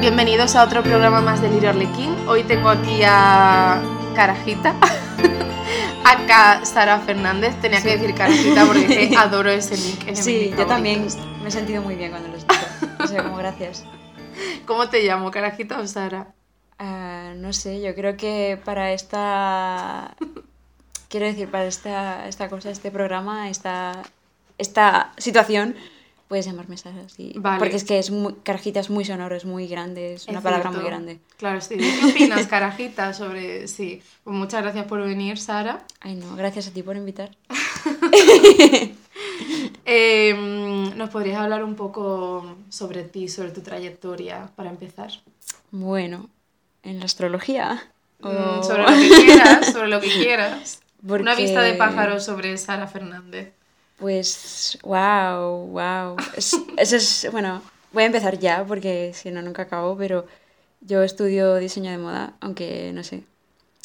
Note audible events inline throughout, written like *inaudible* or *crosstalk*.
Bienvenidos a otro programa más de Lirio Arlequín. Hoy tengo aquí a Carajita, *laughs* acá Sara Fernández. Tenía que decir Carajita porque *laughs* adoro ese nick. Sí, yo también me he sentido muy bien cuando lo he escuchado. O sea, como gracias. *laughs* ¿Cómo te llamo, Carajita o Sara? Ah, no sé, yo creo que para esta... Quiero decir, para esta, esta cosa, este programa, esta, esta situación, puedes llamarme Sara, sí. Vale. Porque es que es muy, carajita es muy sonoro, es muy grande, es una palabra muy grande. Claro, sí. ¿Qué opinas, *laughs* Carajita, sobre...? Sí, pues muchas gracias por venir, Sara. Ay, no, gracias a ti por invitar. *laughs* *laughs* Eh, ¿Nos podrías hablar un poco sobre ti, sobre tu trayectoria, para empezar? Bueno, en la astrología. Mm, o- Sobre lo que quieras, sobre lo que quieras. Una vista de pájaro sobre Sara Fernández. Pues, wow, wow. Es, eso es, bueno, voy a empezar ya porque si no, nunca acabo, pero yo estudio diseño de moda, aunque no sé,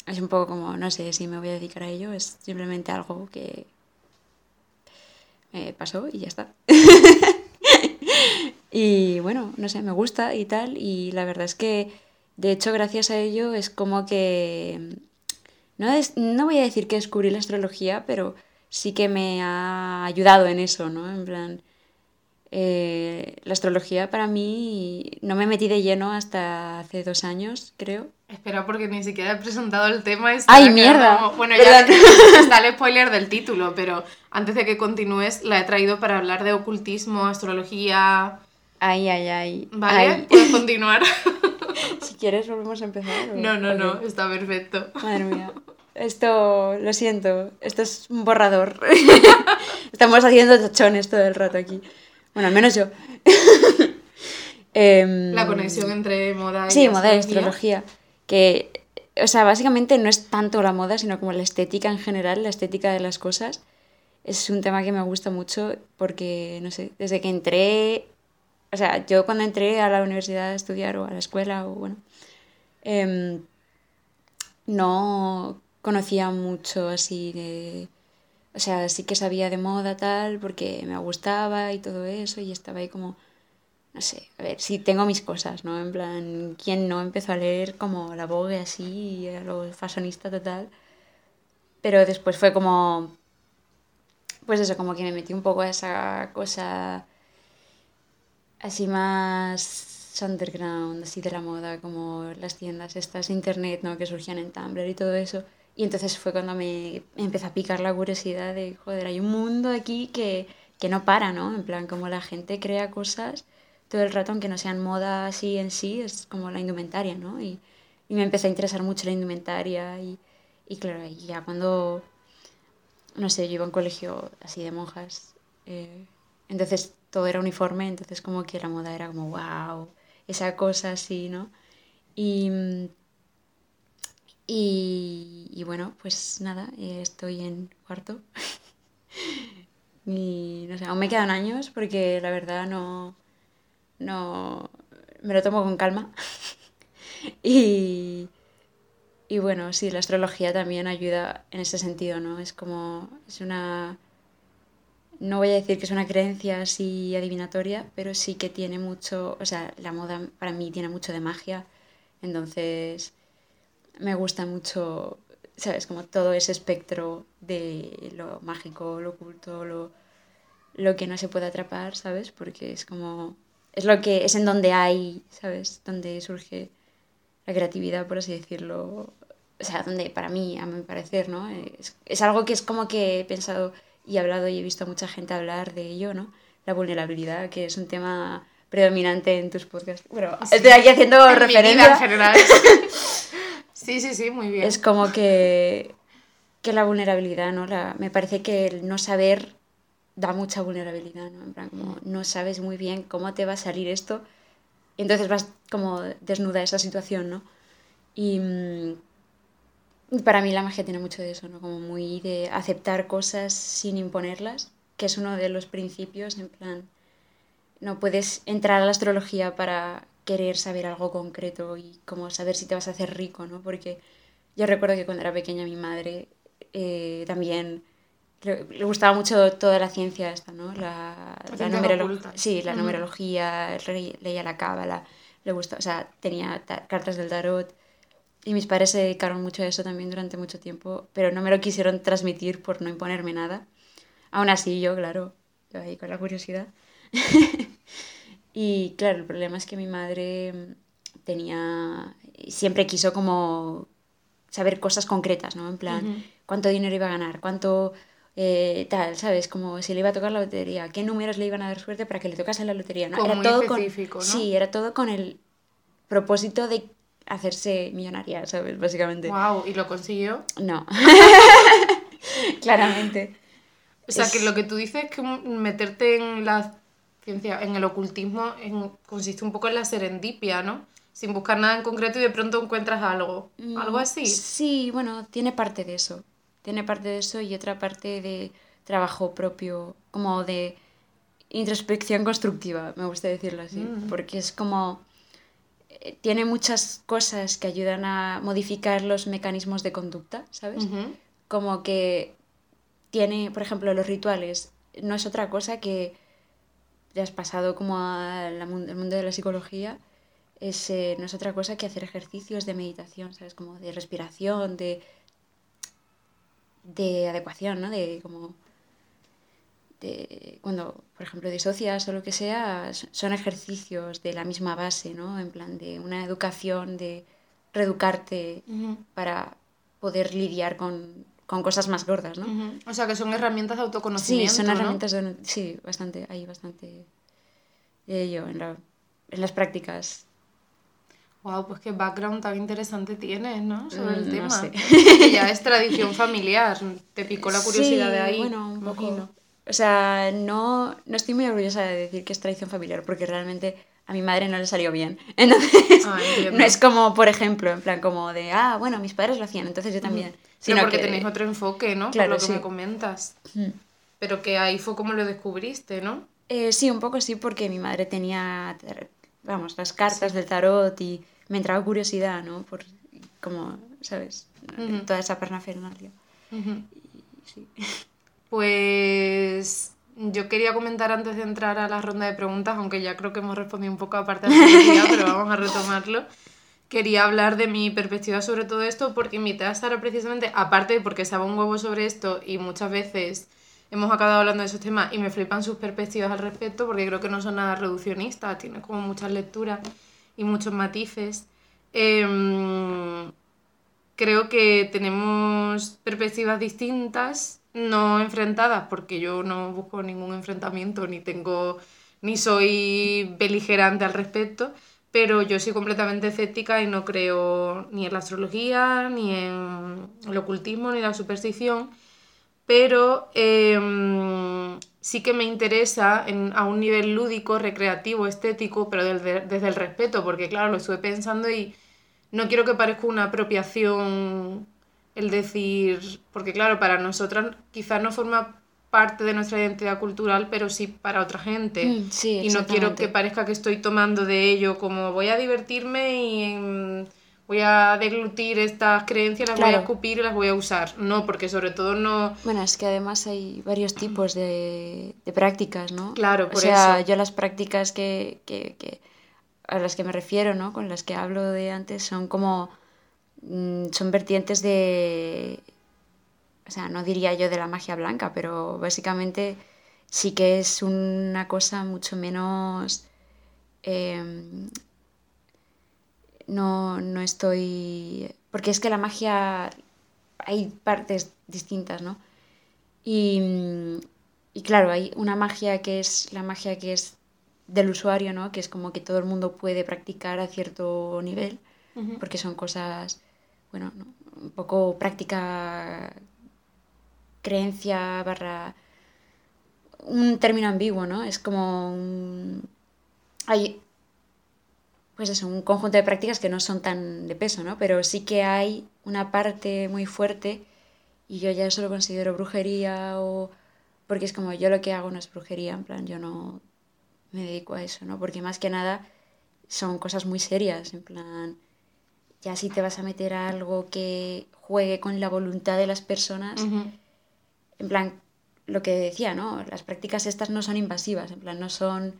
es un poco como, no sé si me voy a dedicar a ello, es simplemente algo que me pasó y ya está. *laughs* y bueno, no sé, me gusta y tal, y la verdad es que, de hecho, gracias a ello es como que no, es- no voy a decir que descubrí la astrología, pero sí que me ha ayudado en eso, ¿no? En plan, eh, la astrología para mí no me metí de lleno hasta hace dos años, creo. Espera, porque ni siquiera he presentado el tema. y ¡Ay, mierda! como- Bueno, ya está *laughs* el spoiler del título, pero antes de que continúes, la he traído para hablar de ocultismo, astrología. Ay, ay, ay. ¿Vale? ay. Puedes continuar. *laughs* Si quieres, volvemos a empezar. o- no, no, no, está perfecto. Madre mía. Esto, lo siento, esto es un borrador. *laughs* Estamos haciendo tachones todo el rato aquí. Bueno, al menos yo. *laughs* Em, La conexión entre moda y Sí, moda y astrología. astrología. Que, o sea, básicamente no es tanto la moda, sino como la estética en general, la estética de las cosas. Es un tema que me gusta mucho porque, no sé, desde que entré, o sea, yo cuando entré a la universidad a estudiar o a la escuela o bueno, em, no conocía mucho así de... O sea, sí que sabía de moda tal porque me gustaba y todo eso y estaba ahí como no sé, a ver, sí tengo mis cosas, ¿no? En plan, ¿quién no empezó a leer como la Vogue así, a lo fashionista total? Pero después fue como, pues eso, como que me metí un poco a esa cosa así más underground, así de la moda, como las tiendas estas, internet, ¿no? Que surgían en Tumblr y todo eso. Y entonces fue cuando me empezó a picar la curiosidad de, joder, hay un mundo aquí que, que no para, ¿no? En plan, como la gente crea cosas todo el rato, aunque no sean moda así en sí, es como la indumentaria, ¿no? Y, y me empezó a interesar mucho la indumentaria y, y claro, y ya cuando, no sé, yo iba a un colegio así de monjas, eh, entonces todo era uniforme, entonces como que la moda era como, wow, esa cosa así, ¿no? Y, mm, y, y bueno, pues nada, eh, estoy en cuarto. *laughs* Y no sé, aún me quedan años porque la verdad no, no me lo tomo con calma. *laughs* y, y bueno, sí, la astrología también ayuda en ese sentido, ¿no? Es como, es una, no voy a decir que es una creencia así adivinatoria, pero sí que tiene mucho, o sea, la moda para mí tiene mucho de magia, entonces me gusta mucho, ¿sabes? Como todo ese espectro de lo mágico, lo oculto, lo, lo que no se puede atrapar, ¿sabes? Porque es como, es lo que, es en donde hay, ¿sabes? Donde surge la creatividad, por así decirlo. O sea, donde para mí, a mi parecer, ¿no? Es, es algo que es como que he pensado y he hablado y he visto a mucha gente hablar de ello, ¿no? La vulnerabilidad, que es un tema predominante en tus podcasts. Bueno, estoy aquí haciendo En mi vida en referencia. general. *laughs* sí, sí, sí, muy bien. Es como que, que la vulnerabilidad, ¿no? La, me parece que el no saber da mucha vulnerabilidad, ¿no? En plan, como no sabes muy bien cómo te va a salir esto, entonces vas como desnuda esa situación, ¿no? Y, mm, y para mí la magia tiene mucho de eso, ¿no? Como muy de aceptar cosas sin imponerlas, que es uno de los principios, en plan, no puedes entrar a la astrología para querer saber algo concreto y como saber si te vas a hacer rico, ¿no? Porque yo recuerdo que cuando era pequeña mi madre eh, también le, le gustaba mucho toda la ciencia esta, ¿no? La, la ciencias numerolo- ocultas. Sí, la Ujú. numerología, re- leía la cábala, le gusta, o sea, tenía cartas del tarot y mis padres se dedicaron mucho a eso también durante mucho tiempo, pero no me lo quisieron transmitir por no imponerme nada. Aún así yo, claro, yo ahí con la curiosidad. *laughs* y claro, el problema es que mi madre tenía, siempre quiso como saber cosas concretas, ¿no? En plan, cuánto dinero iba a ganar, cuánto eh, tal, ¿sabes? Como si le iba a tocar la lotería, qué números le iban a dar suerte para que le tocase la lotería, ¿no? era todo con, Sí, era todo con el propósito de hacerse millonaria, ¿sabes? Básicamente. Wow, ¿y lo consiguió? No. *laughs* Claramente. O sea, que lo que tú dices es que meterte en la ciencia, en el ocultismo, consiste un poco en la serendipia, ¿no? Sin buscar nada en concreto y de pronto encuentras algo. Mm, ¿Algo así? Sí, bueno, tiene parte de eso tiene parte de eso y otra parte de trabajo propio, como de introspección constructiva, me gusta decirlo así, mm. porque es como eh, tiene muchas cosas que ayudan a modificar los mecanismos de conducta, ¿sabes? Como que tiene, por ejemplo, los rituales, no es otra cosa que ya has pasado como al mundo de la psicología, es, eh, no es otra cosa que hacer ejercicios de meditación, ¿sabes? Como de respiración, de de adecuación, ¿no? De como... De, cuando, por ejemplo, disocias o lo que sea, son ejercicios de la misma base, ¿no? En plan de una educación, de reeducarte para poder lidiar con, con, cosas más gordas, ¿no? O sea, que son herramientas de autoconocimiento, Sí, son herramientas de... Sí, bastante, hay bastante de ello en, la, en las prácticas Wow, pues qué background tan interesante tienes, ¿no? Sobre el mm, tema. Que ya es tradición familiar. Te picó la curiosidad de ahí. Bueno, un poco. O sea, no, no estoy muy orgullosa de decir que es tradición familiar, porque realmente a mi madre no le salió bien. *laughs* Entonces, no es como, por ejemplo, en plan como de, ah, bueno, mis padres lo hacían, entonces yo también. Sino porque tenéis otro enfoque, ¿no? Claro, por lo que me comentas. Pero que ahí fue como lo descubriste, ¿no? Eh, sí, un poco sí, porque mi madre tenía, vamos, las cartas del tarot y me entraba curiosidad, ¿no? Por como, ¿sabes? Toda esa pernafernalia. sí. Pues yo quería comentar antes de entrar a la ronda de preguntas, aunque ya creo que hemos respondido un poco aparte de la *laughs* pero vamos a retomarlo. Quería hablar de mi perspectiva sobre todo esto porque invité a Sara precisamente, aparte porque sabe un huevo sobre esto y muchas veces hemos acabado hablando de esos temas y me flipan sus perspectivas al respecto porque creo que no son nada reduccionistas, tiene como muchas lecturas y muchos matices. Em, creo que tenemos perspectivas distintas, no enfrentadas, porque yo no busco ningún enfrentamiento, ni tengo, ni soy beligerante al respecto, pero yo soy completamente escéptica y no creo ni en la astrología, ni en el ocultismo, ni en la superstición, pero em, sí que me interesa a un nivel lúdico, recreativo, estético, pero desde, el respeto, porque claro, lo estuve pensando y no quiero que parezca una apropiación el decir, porque claro, para nosotras quizás no forma parte de nuestra identidad cultural, pero sí para otra gente. Mm, y no quiero que parezca que estoy tomando de ello como voy a divertirme y voy a deglutir estas creencias, las voy a escupir y las voy a usar. No, porque sobre todo no... Bueno, es que además hay varios tipos de, prácticas, ¿no? Claro, por o sea, yo las prácticas que, a las que me refiero, ¿no? Con las que hablo de antes son como... Mm, son vertientes de... O sea, no diría yo de la magia blanca, pero básicamente sí que es una cosa mucho menos... Em, no, no estoy... Porque es que la magia hay partes distintas, ¿no? Y, y, claro, hay una magia que es la magia que es del usuario, ¿no? Que es como que todo el mundo puede practicar a cierto nivel, porque son cosas, bueno, un poco práctica, creencia barra... Un término ambiguo, ¿no? Es como... Hay pues eso, un conjunto de prácticas que no son tan de peso, ¿no? Pero sí que hay una parte muy fuerte y yo ya eso lo considero brujería o... Porque es como yo lo que hago no es brujería, en plan, yo no me dedico a eso, ¿no? Porque más que nada son cosas muy serias, en plan, ya si te vas a meter a algo que juegue con la voluntad de las personas, en plan, lo que decía, ¿no? Las prácticas estas no son invasivas, en plan, no son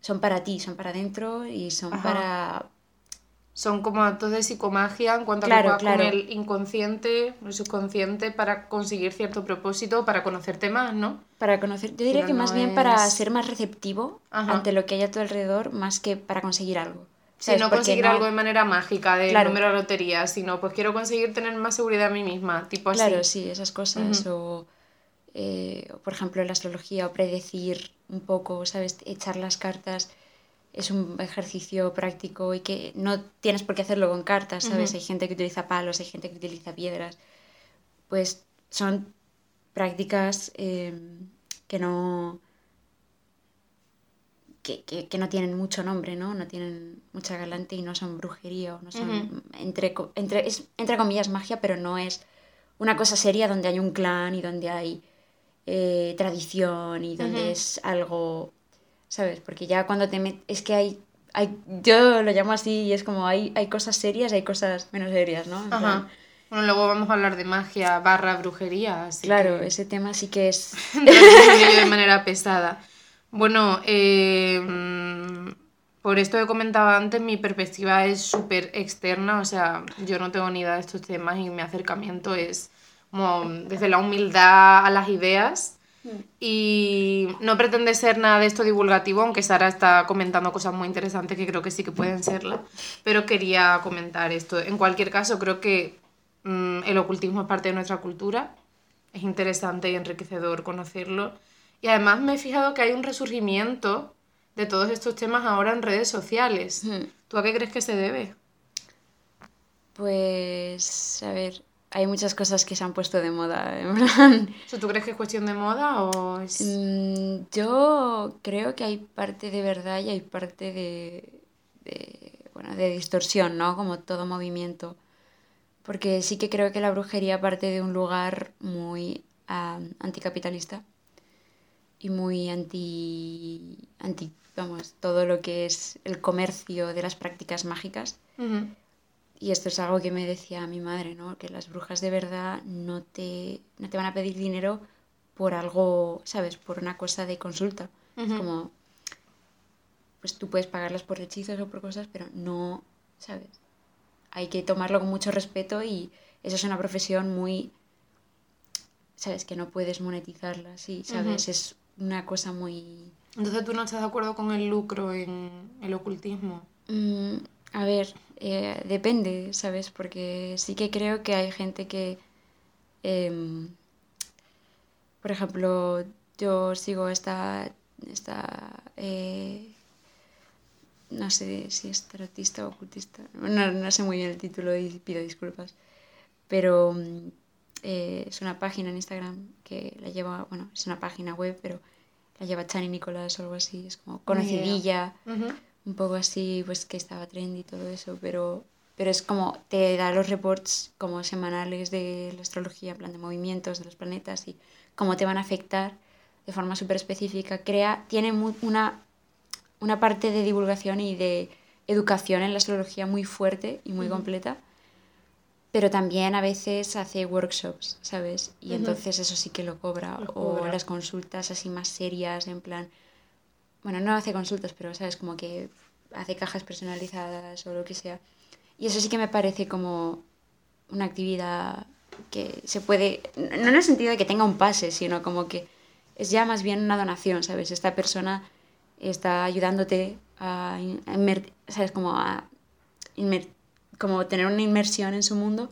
son para ti, son para adentro y son Ajá. para... Son como actos de psicomagia en cuanto Claro, a que claro. con el inconsciente, el subconsciente, para conseguir cierto propósito, para conocerte más, ¿no? Para conocer, yo diría Pero que más no bien para es- ser más receptivo Ajá. ante lo que hay a tu alrededor, más que para conseguir algo. Si ¿sabes? no conseguir no- algo de manera mágica, de Claro. número de lotería, sino pues quiero conseguir tener más seguridad en mí misma, tipo así. Claro, sí, esas cosas. Ujú. o, eh, por ejemplo, la astrología o predecir un poco, ¿sabes? Echar las cartas es un ejercicio práctico y que no tienes por qué hacerlo con cartas, ¿sabes? Ujú. Hay gente que utiliza palos, hay gente que utiliza piedras. Pues son prácticas eh, que no. Que, que- que no tienen mucho nombre, ¿no? No tienen mucha galante y no son brujería no son, Ujú. entre, co- entre, es, entre comillas, magia, pero no es una cosa seria donde hay un clan y donde hay eh, tradición y donde es algo, ¿sabes? Porque ya cuando te metes, es que hay, hay, yo lo llamo así y es como hay, hay cosas serias y hay cosas menos serias, ¿no? Plan, Ajá. Bueno, luego vamos a hablar de magia barra brujería, así claro, que ese tema sí que es... *laughs* de *laughs* manera pesada. Bueno, eh, por esto que comentaba antes, mi perspectiva es súper externa, o sea, yo no tengo ni idea de estos temas y mi acercamiento es como desde la humildad a las ideas y no pretende ser nada de esto divulgativo, aunque Sara está comentando cosas muy interesantes que creo que sí que pueden serla, pero quería comentar esto. En cualquier caso, creo que mm, el ocultismo es parte de nuestra cultura, es interesante y enriquecedor conocerlo. Y además me he fijado que hay un resurgimiento de todos estos temas ahora en redes sociales. Hmm. ¿Tú a qué crees que se debe? Pues, a ver, hay muchas cosas que se han puesto de moda, *laughs* en plan... ¿Tú crees que es cuestión de moda o es...? Mm, Yo creo que hay parte de verdad y hay parte de, de, bueno, de distorsión, ¿no? Como todo movimiento. Porque sí que creo que la brujería parte de un lugar muy ah, anticapitalista y muy anti, anti, vamos, todo lo que es el comercio de las prácticas mágicas. Ujú. Y esto es algo que me decía mi madre, ¿no? Que las brujas de verdad no te, no te van a pedir dinero por algo, ¿sabes? Por una cosa de consulta. Es Ujú. como, pues tú puedes pagarlas por hechizos o por cosas, pero no, ¿sabes? Hay que tomarlo con mucho respeto y eso es una profesión muy, ¿sabes? Que no puedes monetizarla, así, ¿sabes? Es una cosa muy... Entonces tú no estás de acuerdo con el lucro en el ocultismo. Mm, a ver, eh, depende, ¿sabes? Porque sí que creo que hay gente que, em, por ejemplo, yo sigo esta, esta eh, no sé si es tarotista o ocultista, no, no sé muy bien el título y pido disculpas, pero mm, eh, es una página en Instagram que la lleva, bueno, es una página web, pero la lleva Chani Nicolás o algo así, es como conocidilla Ujú. Un poco así, pues que estaba trendy y todo eso, pero, pero es como te da los reports como semanales de la astrología, en plan de movimientos de los planetas y cómo te van a afectar de forma súper específica. Crea, tiene una, una parte de divulgación y de educación en la astrología muy fuerte y muy completa, pero también a veces hace workshops, ¿sabes? Y entonces eso sí que lo cobra. Lo O cobra. las consultas así más serias, en plan bueno, no hace consultas, pero sabes, como que hace cajas personalizadas o lo que sea. Y eso sí que me parece como una actividad que se puede, no en el sentido de que tenga un pase, sino como que es ya más bien una donación, ¿sabes? Esta persona está ayudándote a, ¿sabes? Como como tener una inmersión en su mundo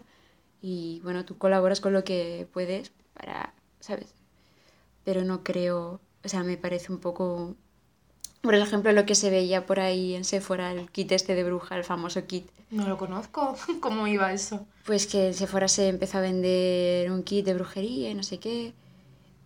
y bueno, tú colaboras con lo que puedes para, ¿sabes? Pero no creo, o sea, me parece un poco por ejemplo, lo que se veía por ahí en Sephora, el kit este de bruja, el famoso kit. No lo conozco. *laughs* ¿Cómo iba eso? Pues que en Sephora se empezó a vender un kit de brujería y no sé qué.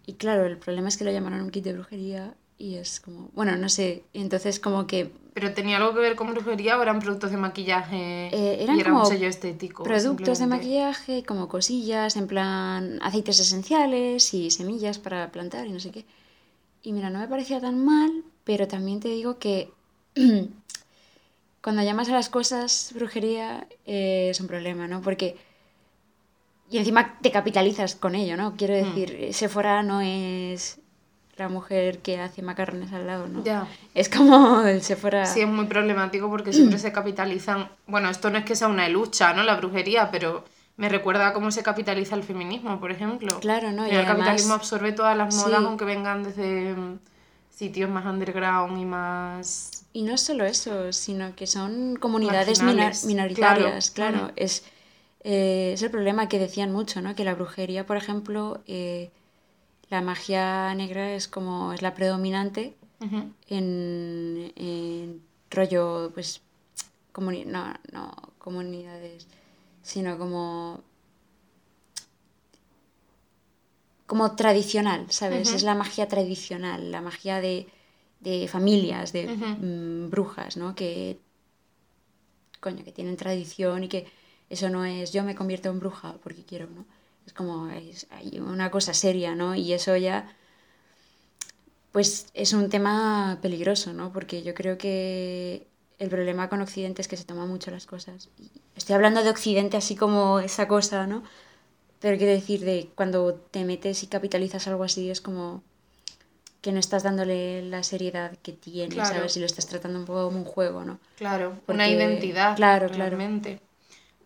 Y claro, el problema es que lo llamaron un kit de brujería y es como, bueno, no sé, entonces como que ¿Pero tenía algo que ver con brujería o eran productos de maquillaje Eh, eran y era un como sello estético? productos de maquillaje, como cosillas, en plan aceites esenciales y semillas para plantar y no sé qué. Y mira, no me parecía tan mal, pero también te digo que *clears throat* cuando llamas a las cosas brujería eh, es un problema, ¿no? Porque... Y encima te capitalizas con ello, ¿no? Quiero Mm. decir, Sephora no es la mujer que hace macarrones al lado, ¿no? Ya. Es como el Sephora... Sí, es muy problemático porque siempre se capitalizan. Bueno, esto no es que sea una lucha, ¿no? La brujería, pero me recuerda a cómo se capitaliza el feminismo, por ejemplo. Claro, ¿no? Y el además- capitalismo absorbe todas las modas, Sí. aunque vengan desde mm, sitios más underground y más. Y no solo eso, sino que son comunidades minoritarias, claro. claro. Es, eh, es el problema que decían mucho, ¿no? Que la brujería, por ejemplo, eh, la magia negra es como es la predominante en, en rollo, pues, comuni- no, no comunidades, sino como como tradicional, ¿sabes? Es la magia tradicional, la magia de, de familias, de mm, brujas, ¿no? Que, coño, que tienen tradición y que eso no es yo me convierto en bruja porque quiero, ¿no? Es como es, hay una cosa seria, ¿no? Y eso ya, pues es un tema peligroso, ¿no? Porque yo creo que el problema con Occidente es que se toma mucho las cosas. Y estoy hablando de Occidente así como esa cosa, ¿no? Pero quiero decir, de cuando te metes y capitalizas algo así, es como que no estás dándole la seriedad que tiene, Claro. ¿sabes? Y lo estás tratando un poco como un juego, ¿no? Claro, una identidad. claro, claro. realmente.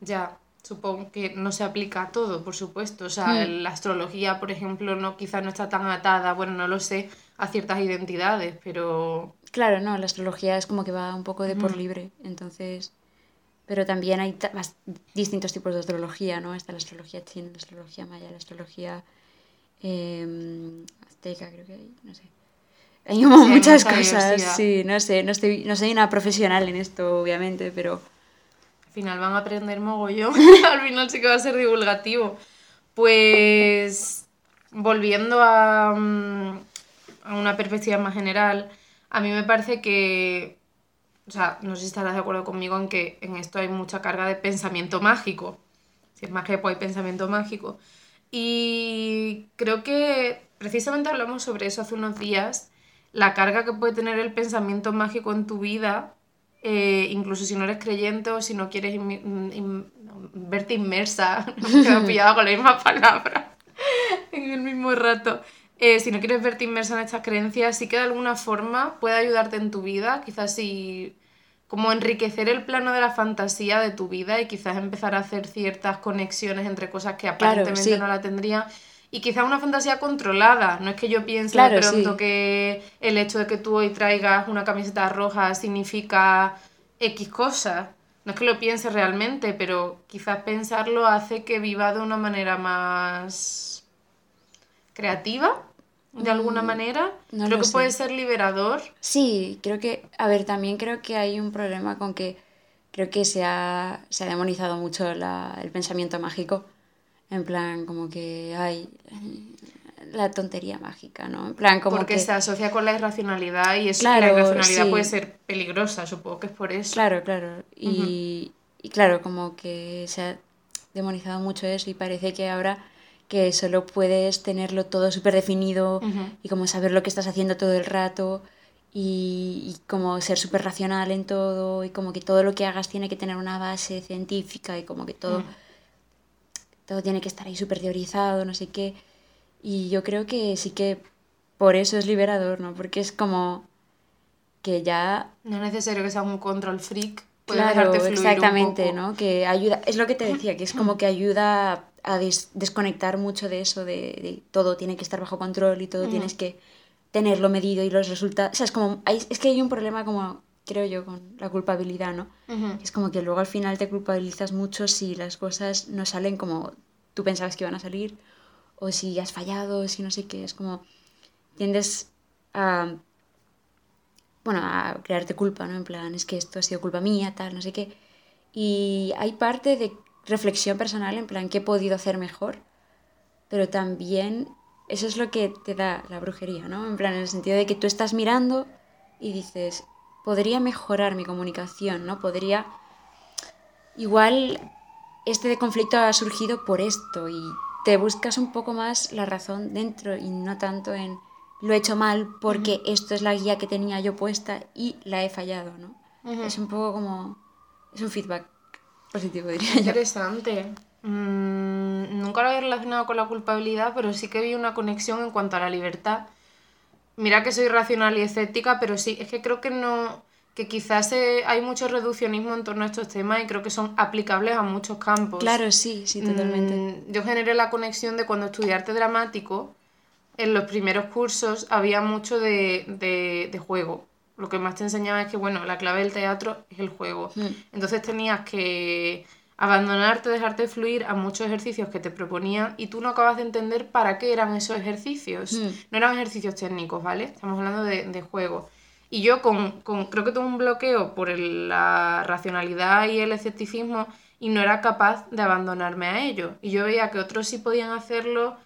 Ya, supongo que no se aplica a todo, por supuesto. O sea, Hmm. la astrología, por ejemplo, no quizás no está tan atada, bueno, no lo sé, a ciertas identidades, pero Claro, no, la astrología es como que va un poco de por libre, entonces... Pero también hay bas- distintos tipos de astrología, ¿no? Está la astrología china, la astrología maya, la astrología em, azteca, creo que hay, no sé. Hay como Sí, muchas mucha cosas, sí, no sé, no, estoy, no soy una profesional en esto, obviamente, pero... al final van a aprender mogollón. *laughs* al final sí que va a ser divulgativo. Pues volviendo a, mm, a una perspectiva más general, a mí me parece que, o sea, no sé si estarás de acuerdo conmigo en que en esto hay mucha carga de pensamiento mágico. Si es magia, pues hay pensamiento mágico. Y creo que precisamente hablamos sobre eso hace unos días, la carga que puede tener el pensamiento mágico en tu vida, eh, incluso si no eres creyente o si no quieres in- verte inmersa, *laughs* me he pillado con la misma palabra *laughs* en el mismo rato. Eh, si no quieres verte inmersa en estas creencias, sí que de alguna forma puede ayudarte en tu vida, quizás si como enriquecer el plano de la fantasía de tu vida y quizás empezar a hacer ciertas conexiones entre cosas que Claro, aparentemente sí. no la tendrían. Y quizás una fantasía controlada. No es que yo piense Claro, de pronto sí. que el hecho de que tú hoy traigas una camiseta roja significa X cosa. No es que lo piense realmente, pero quizás pensarlo hace que viva de una manera más creativa, de alguna manera. Mm, no Creo que sé. puede ser liberador. Sí, creo que, a ver, también creo que hay un problema con que creo que se ha, se ha demonizado mucho la- el pensamiento mágico. En plan, como que hay la tontería mágica, ¿no? En plan, como porque que... se asocia con la irracionalidad y eso Claro, la irracionalidad sí. puede ser peligrosa, supongo que es por eso. Claro, claro. Y, y claro, como que se ha demonizado mucho eso y parece que ahora que solo puedes tenerlo todo súper definido y como saber lo que estás haciendo todo el rato y, y como ser súper racional en todo y como que todo lo que hagas tiene que tener una base científica y como que todo, todo tiene que estar ahí súper teorizado, no sé qué. Y yo creo que sí que por eso es liberador, ¿no? Porque es como que ya No es necesario que sea un control freak. Claro, exactamente. ¿no? Que ayuda, es lo que te decía, que es como que ayuda a, des- desconectar mucho de eso, de, de todo tiene que estar bajo control y todo Ujú. tienes que tenerlo medido y los resultados, o sea, es como, hay- es que hay un problema como, creo yo, con la culpabilidad, ¿no? Es como que luego al final te culpabilizas mucho si las cosas no salen como tú pensabas que iban a salir, o si has fallado, si no sé qué, es como tiendes a, bueno, a crearte culpa, ¿no? En plan, es que esto ha sido culpa mía, tal, no sé qué. Y hay parte de reflexión personal, en plan, ¿qué he podido hacer mejor? Pero también eso es lo que te da la brujería, ¿no? En plan, en el sentido de que tú estás mirando y dices, podría mejorar mi comunicación, ¿no? Podría... Igual este conflicto ha surgido por esto y te buscas un poco más la razón dentro y no tanto en lo he hecho mal porque esto es la guía que tenía yo puesta y la he fallado, ¿no? Es un poco como... Es un feedback positivo, diría yo. Interesante. Mm, nunca lo había relacionado con la culpabilidad, pero sí que vi una conexión en cuanto a la libertad. Mira que soy racional y escéptica, pero sí, es que creo que no que quizás eh, hay mucho reduccionismo en torno a estos temas y creo que son aplicables a muchos campos. Claro, sí, sí, totalmente. Mm, yo generé la conexión de cuando estudié arte dramático, en los primeros cursos había mucho de, de, de juego. Lo que más te enseñaba es que, bueno, la clave del teatro es el juego. Mm. Entonces tenías que abandonarte, dejarte fluir a muchos ejercicios que te proponían y tú no acabas de entender para qué eran esos ejercicios. Mm. No eran ejercicios técnicos, ¿vale? Estamos hablando de, de juego. Y yo con, con- creo que tuve un bloqueo por el- la racionalidad y el escepticismo y no era capaz de abandonarme a ello. Y yo veía que otros sí podían hacerlo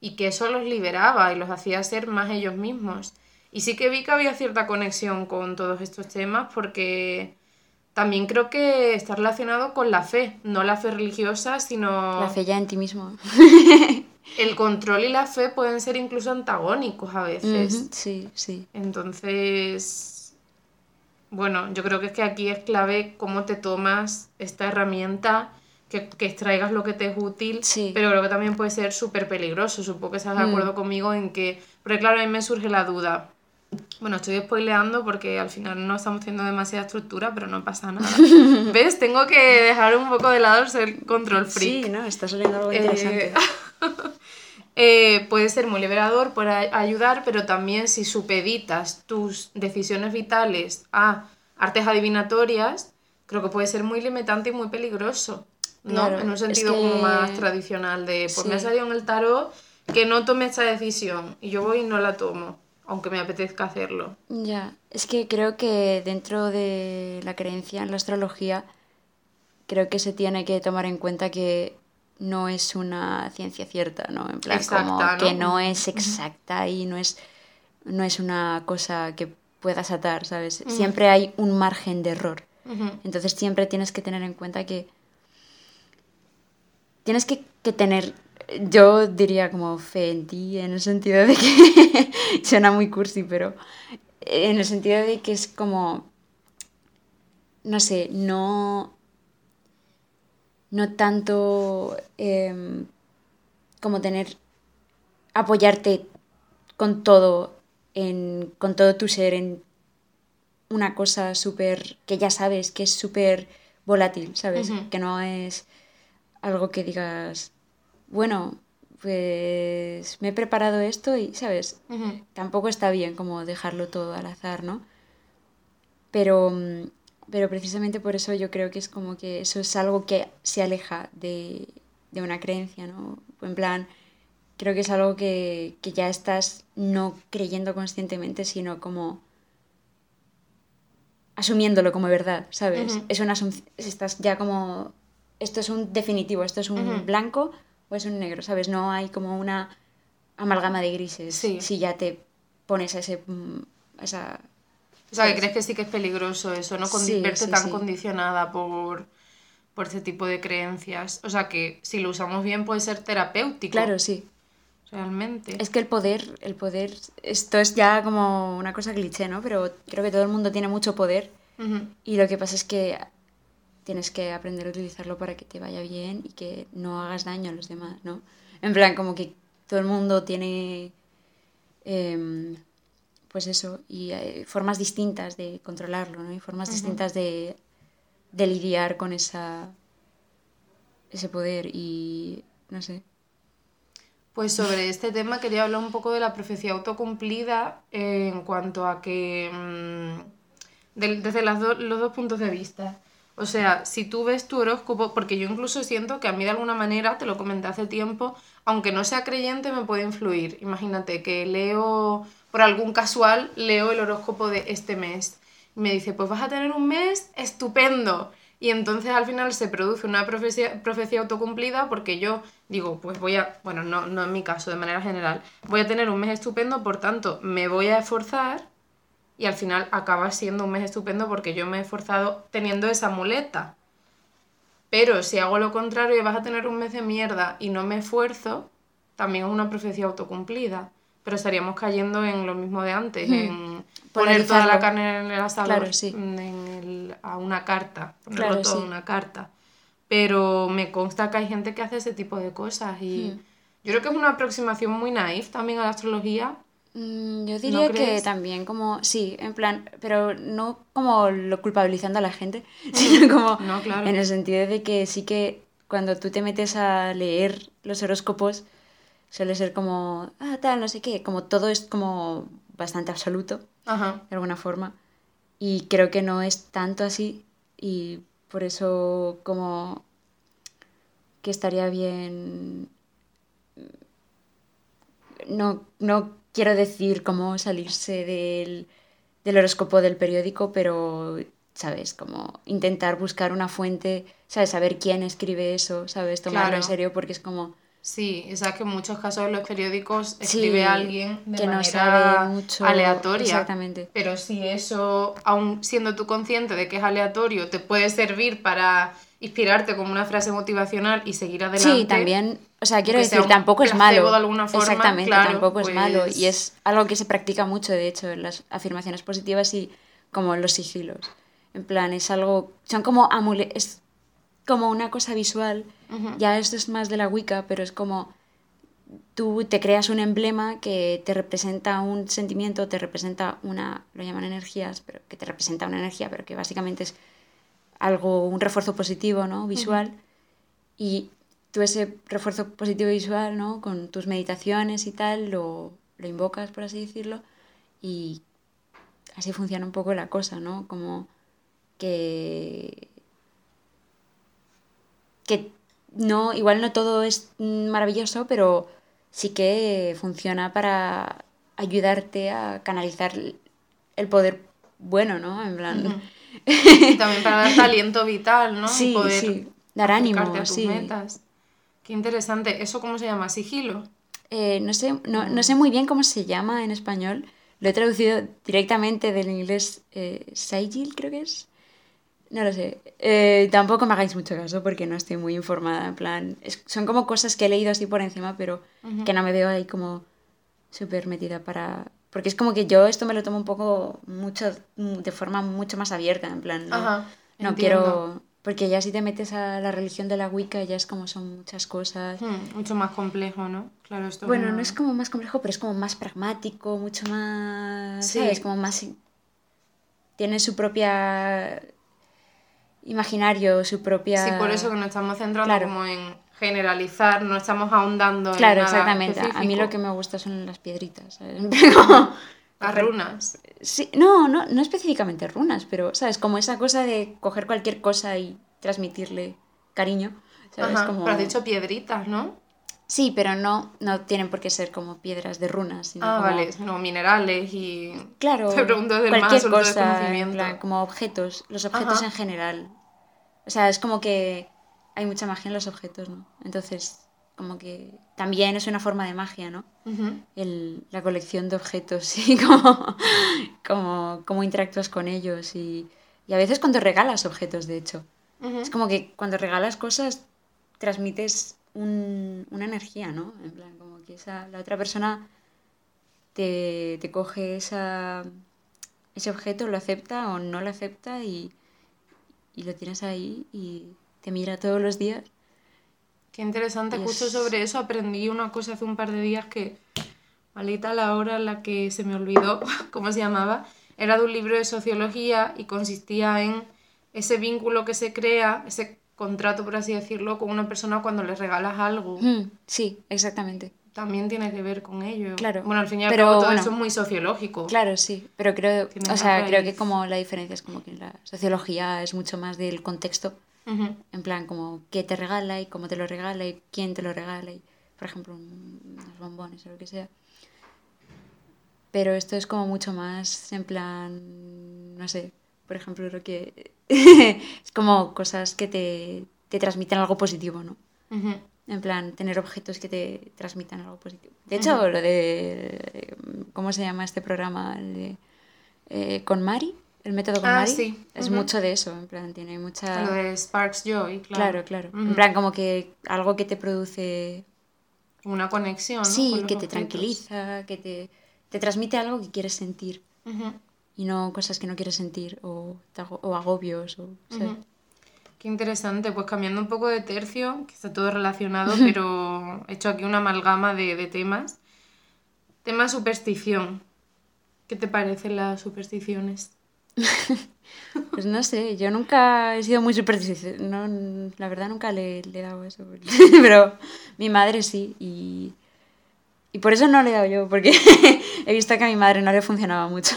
y que eso los liberaba y los hacía ser más ellos mismos. Y sí que vi que había cierta conexión con todos estos temas porque también creo que está relacionado con la fe, no la fe religiosa, sino La fe ya en ti mismo. *laughs* el control y la fe pueden ser incluso antagónicos a veces. Sí, sí. Entonces, bueno, yo creo que es que aquí es clave cómo te tomas esta herramienta, que, que extraigas lo que te es útil, Sí. pero creo que también puede ser súper peligroso. Supongo que estás de Mm. acuerdo conmigo en que, porque claro, a mí me surge la duda. Bueno, estoy spoileando porque al final no estamos teniendo demasiada estructura, pero no pasa nada. *laughs* ¿Ves? Tengo que dejar un poco de lado el ser control freak. Sí, ¿no? Está saliendo algo Eh, interesante. *laughs* eh, puede ser muy liberador, puede ayudar, pero también si supeditas tus decisiones vitales a artes adivinatorias, creo que puede ser muy limitante y muy peligroso. ¿no? Claro, en un es sentido que- como más tradicional de, pues me ha Sí. salido en el tarot que no tome esta decisión y yo voy y no la tomo, aunque me apetezca hacerlo. Ya, es que creo que dentro de la creencia en la astrología, creo que se tiene que tomar en cuenta que no es una ciencia cierta, ¿no? En plan, como que no es exacta y no es, no es una cosa que puedas atar, ¿sabes? Siempre hay un margen de error. Entonces siempre tienes que tener en cuenta que tienes que, que tener, yo diría como fe en ti, en el sentido de que *laughs* suena muy cursi, pero en el sentido de que es como, no sé, no, no tanto em, como tener, apoyarte con todo, en, con todo tu ser en una cosa súper, que ya sabes que es súper volátil, ¿sabes? Que no es algo que digas, bueno, pues me he preparado esto y, ¿sabes? Tampoco está bien como dejarlo todo al azar, ¿no? Pero, mm, pero precisamente por eso yo creo que es como que eso es algo que se aleja de, de una creencia, ¿no? En plan, creo que es algo que, que ya estás no creyendo conscientemente, sino como asumiéndolo como verdad, ¿sabes? Ujú. Es una estás ya como esto es un definitivo, esto es un blanco o es un negro, ¿sabes? No hay como una amalgama de grises Sí. si ya te pones a ese mm, a esa O sea, que crees que sí que es peligroso eso, ¿no? Con Sí, verte sí, tan condicionada por, por este tipo de creencias. O sea, que si lo usamos bien puede ser terapéutico. Claro, sí. Realmente. Es que el poder, el poder, esto es ya como una cosa cliché, ¿no? Pero creo que todo el mundo tiene mucho poder y lo que pasa es que tienes que aprender a utilizarlo para que te vaya bien y que no hagas daño a los demás, ¿no? En plan, como que todo el mundo tiene, em, pues eso, y hay formas distintas de controlarlo, ¿no? Y formas distintas de, de lidiar con esa, ese poder y, no sé. Pues sobre este tema quería hablar un poco de la profecía autocumplida eh, en cuanto a que mm, desde las do- los dos puntos de vista. O sea, si tú ves tu horóscopo, porque yo incluso siento que a mí de alguna manera, te lo comenté hace tiempo, aunque no sea creyente, me puede influir. Imagínate que leo, por algún casual, leo el horóscopo de este mes. Y me dice, pues vas a tener un mes estupendo. Y entonces al final se produce una profecía, profecía autocumplida porque yo digo, pues voy a, bueno, no, no en mi caso, de manera general, voy a tener un mes estupendo, por tanto, me voy a esforzar y al final acaba siendo un mes estupendo porque yo me he esforzado teniendo esa muleta. Pero si hago lo contrario y vas a tener un mes de mierda y no me esfuerzo, también es una profecía autocumplida. Pero estaríamos cayendo en lo mismo de antes, en poner toda la carne en el asador Claro, sí. en el- a una carta, ponerlo Claro, todo sí. en una carta. Pero me consta que hay gente que hace ese tipo de cosas y Hmm. yo creo que es una aproximación muy naif también a la astrología Mm, Yo diría que también como, sí, en plan, pero no como lo culpabilizando a la gente, *laughs* sino como *laughs* No, claro. en el sentido de que sí que cuando tú te metes a leer los horóscopos suele ser como, ah, tal, no sé qué, como todo es como bastante absoluto, Ajá. de alguna forma, y creo que no es tanto así, y por eso como que estaría bien no, no quiero decir cómo salirse del, del horóscopo del periódico, pero, ¿sabes? Como intentar buscar una fuente, ¿sabes? Saber quién escribe eso, ¿sabes? Tomarlo Claro. en serio porque es como... Sí, sabes que en muchos casos en los periódicos Sí, escribe alguien de que no manera sabe mucho. aleatoria. Exactamente. Pero si eso, aun siendo tú consciente de que es aleatorio, te puede servir para inspirarte como una frase motivacional y seguir adelante. Sí, también, o sea, quiero sea decir, tampoco es malo. de alguna forma, Exactamente, claro, tampoco es malo. Y es algo que se practica mucho, de hecho, en las afirmaciones positivas y como los sigilos. En plan, es algo, son como amule es como una cosa visual. Ya esto es más de la Wicca, pero es como tú te creas un emblema que te representa un sentimiento, te representa una, lo llaman energías, pero que te representa una energía, pero que básicamente es algo, un refuerzo positivo, ¿no? Visual. Y tú ese refuerzo positivo visual, ¿no? Con tus meditaciones y tal, lo, lo invocas, por así decirlo, y así funciona un poco la cosa, ¿no? Como que que no, igual no todo es maravilloso, pero sí que funciona para ayudarte a canalizar el- poder bueno, ¿no? En plan. Y *laughs* también para dar aliento vital, ¿no? Sí, y poder sí, dar ánimo, a tus sí. metas. Qué interesante. ¿Eso cómo se llama? ¿Sigilo? eh, no, sé, no, no sé muy bien cómo se llama en español. Lo he traducido directamente del inglés eh, sigil, creo que es. No lo sé. Eh, tampoco me hagáis mucho caso porque no estoy muy informada. En plan, es- son como cosas que he leído así por encima, pero que no me veo ahí como súper metida para... Porque es como que yo esto me lo tomo un poco mucho, de forma mucho más abierta, en plan, no, Ajá, no quiero... Porque ya si te metes a la religión de la Wicca ya es como son muchas cosas. Hmm, mucho más complejo, ¿no? Claro, esto Bueno, no es como más complejo, pero es como más pragmático, mucho más... Sí. ¿Sabes? Como más... Tiene su propia imaginario, su propia... Sí, por eso que nos estamos centrando Claro. como en generalizar, no estamos ahondando Claro, en nada exactamente. A mí lo que me gusta son las piedritas, *laughs* Las runas. Sí, no, no, no específicamente runas, pero, ¿sabes? Como esa cosa de coger cualquier cosa y transmitirle cariño, ¿sabes? Ajá, Como... Pero has dicho piedritas, ¿no? Sí, pero no, no tienen por qué ser como piedras de runas, sino Ah, como... vale, no, minerales y... Claro, *laughs* Te pregunto desde el más cualquier absoluto cosa, plan, como objetos, los objetos Ajá. en general. O sea, es como que hay mucha magia en los objetos, ¿no? Entonces, como que también es una forma de magia, ¿no? El- la colección de objetos *laughs* y cómo, cómo, cómo interactúas con ellos y, y a veces cuando regalas objetos, de hecho. Ujú. Es como que cuando regalas cosas transmites un- una energía, ¿no? En plan, como que esa, la otra persona te, te coge esa, ese objeto, lo acepta o no lo acepta y, y lo tienes ahí y te mira todos los días. Qué interesante, Y justo es- sobre eso aprendí una cosa hace un par de días que, malita la hora en la que se me olvidó *laughs* cómo se llamaba, era de un libro de sociología y consistía en ese vínculo que se crea, ese contrato, por así decirlo, con una persona cuando le regalas algo. Mm, sí, exactamente. También tiene que ver con ello. Claro, Bueno, al fin y al cabo todo bueno. eso es muy sociológico. Claro, sí, pero creo, o sea, creo que como la diferencia es como que la sociología es mucho más del contexto, En plan como qué te regala y cómo te lo regala y quién te lo regala y, por ejemplo, un- unos bombones o lo que sea. Pero esto es como mucho más en plan, no sé, por ejemplo, lo que *laughs* es como cosas que te, te transmiten algo positivo, ¿no? En plan, tener objetos que te transmitan algo positivo. De hecho, lo de. ¿Cómo se llama este programa? De, eh, con Mari, el método con Ah, sí. Es mucho de eso, en plan, tiene mucha. Lo de Sparks Joy, claro. Claro, claro. En plan, como que algo que te produce. Una conexión, ¿no? sí, con los que te objetos. tranquiliza, que te, te transmite algo que quieres sentir. Y no cosas que no quieres sentir, o, o agobios, o. Qué interesante, pues cambiando un poco de tercio, que está todo relacionado, *laughs* pero he hecho aquí una amalgama de, de temas. Tema superstición. ¿Qué te parecen las supersticiones? *laughs* Pues no sé, yo nunca he sido muy supersticiosa. No, la verdad nunca le, le he dado eso. *laughs* Pero mi madre sí. Y, y por eso no le he dado yo, porque *laughs* he visto que a mi madre no le funcionaba mucho.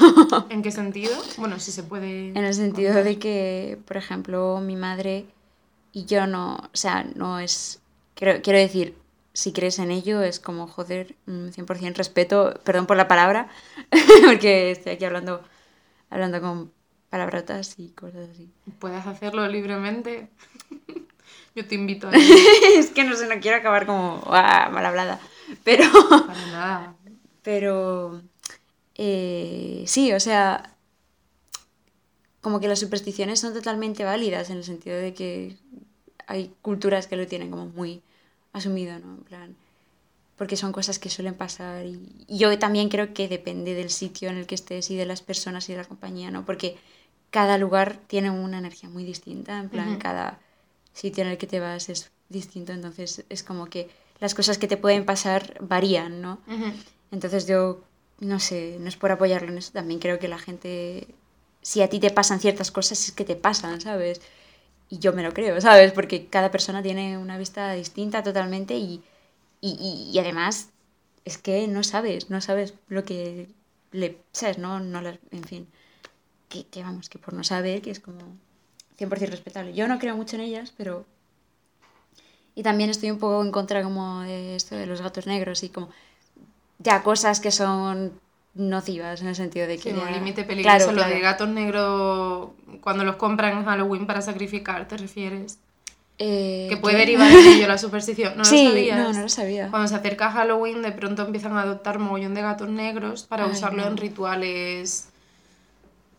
¿En qué sentido? Bueno, si se puede... En el sentido de que, por ejemplo, mi madre y yo no, o sea, no es, quiero, quiero decir, si crees en ello es como, joder, 100% respeto, perdón por la palabra, porque estoy aquí hablando, hablando con palabrotas y cosas así. Puedes hacerlo libremente. *laughs* Yo te invito a... *laughs* es que no sé, no quiero acabar como ah, mal hablada, pero... Para nada. *laughs* Pero... Eh, sí, o sea, como que las supersticiones son totalmente válidas en el sentido de que hay culturas que lo tienen como muy asumido, ¿no? En plan, porque son cosas que suelen pasar y, yo también creo que depende del sitio en el que estés y de las personas y de la compañía, ¿no? Porque cada lugar tiene una energía muy distinta, en plan, cada sitio en el que te vas es distinto, entonces es como que las cosas que te pueden pasar varían, ¿no? Entonces yo, no sé, no es por apoyarlo en eso, también creo que la gente, si a ti te pasan ciertas cosas, es que te pasan, ¿sabes? y yo me lo creo, ¿sabes? Porque cada persona tiene una vista distinta totalmente y, y, y, además es que no sabes, no sabes lo que le, ¿sabes? No, no en fin, que, que, vamos, que por no saber, que es como 100% respetable. Yo no creo mucho en ellas, pero... Y también estoy un poco en contra como de esto de los gatos negros y como ya cosas que son nocivas en el sentido de que... Sí, un límite peligroso, lo de gatos negros cuando los compran en Halloween para sacrificar, ¿te refieres? Eh, que puede derivar en ello la superstición. ¿No sí, lo sabías? No, no lo sabía. Cuando se acerca Halloween, de pronto empiezan a adoptar mogollón de gatos negros para usarlo en rituales